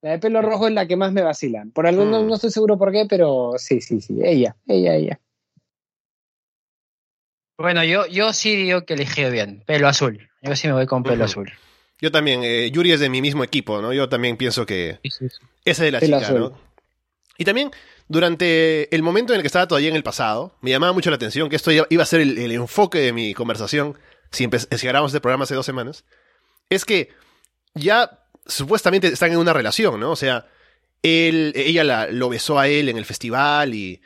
La de pelo rojo es la que más me vacila. Por algún, no, Mm. no estoy seguro por qué, pero sí, sí, sí. Ella, ella, ella. Bueno, yo, yo sí digo que elegí bien. Pelo azul. Yo sí me voy con pelo azul. Yo también, eh, Yuri es de mi mismo equipo, ¿no? Yo también pienso que Sí, sí, sí. esa es de la Pelo chica, azul. ¿no? Y también, durante el momento en el que estaba todavía en el pasado, me llamaba mucho la atención que esto iba a ser el, el enfoque de mi conversación, si, si grabamos este programa hace dos semanas, es que ya supuestamente están en una relación, ¿no? O sea, él, ella la- lo besó a él en el festival y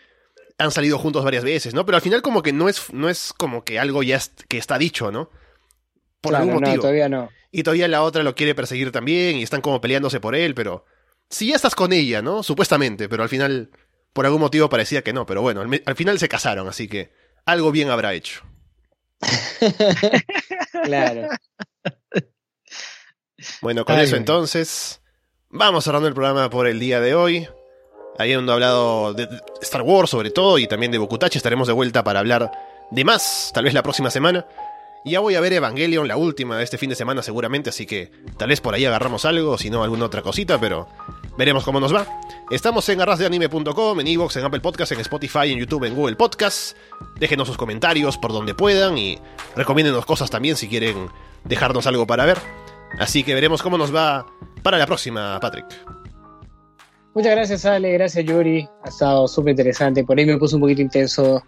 han salido juntos varias veces, ¿no? Pero al final como que no es, no es como que algo ya est- que está dicho, ¿no? Por Claro, algún no, motivo. todavía no. Y todavía la otra lo quiere perseguir también y están como peleándose por él, pero si ya estás con ella, ¿no? Supuestamente, pero al final por algún motivo parecía que no, pero bueno, al final se casaron, así que algo bien habrá hecho. Claro. Bueno, con Ay, eso entonces, vamos cerrando el programa por el día de hoy. Habiendo hablado de Star Wars sobre todo y también de Bokutachi, estaremos de vuelta para hablar de más, tal vez la próxima semana. Ya voy a ver Evangelion, la última de este fin de semana seguramente, así que tal vez por ahí agarramos algo, si no alguna otra cosita, pero veremos cómo nos va. Estamos en arrasdeanime.com, en Evox, en Apple Podcast, en Spotify, en YouTube, en Google Podcast. Déjenos sus comentarios por donde puedan y recomiéndenos cosas también si quieren dejarnos algo para ver. Así que veremos cómo nos va para la próxima, Patrick. Muchas gracias, Ale. Gracias, Yuri. Ha estado súper interesante. Por ahí me puse un poquito intenso.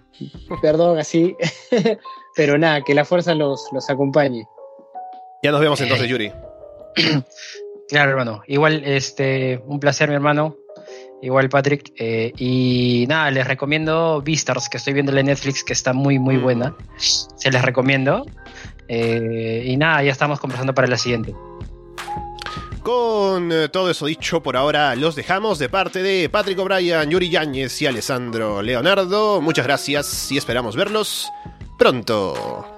Perdón, así. Pero nada, que la fuerza los, los acompañe. Ya nos vemos entonces, Yuri. Claro, hermano. Igual, este, un placer, mi hermano. Igual, Patrick. Eh, y nada, les recomiendo Beastars, que estoy viendo en Netflix, que está muy, muy Mm. buena. Se les recomiendo. Eh, y nada, ya estamos conversando para la siguiente. Con eh, todo eso dicho, por ahora los dejamos de parte de Patrick O'Brien, Yuri Yáñez y Alessandro Leonardo. Muchas gracias y esperamos verlos pronto.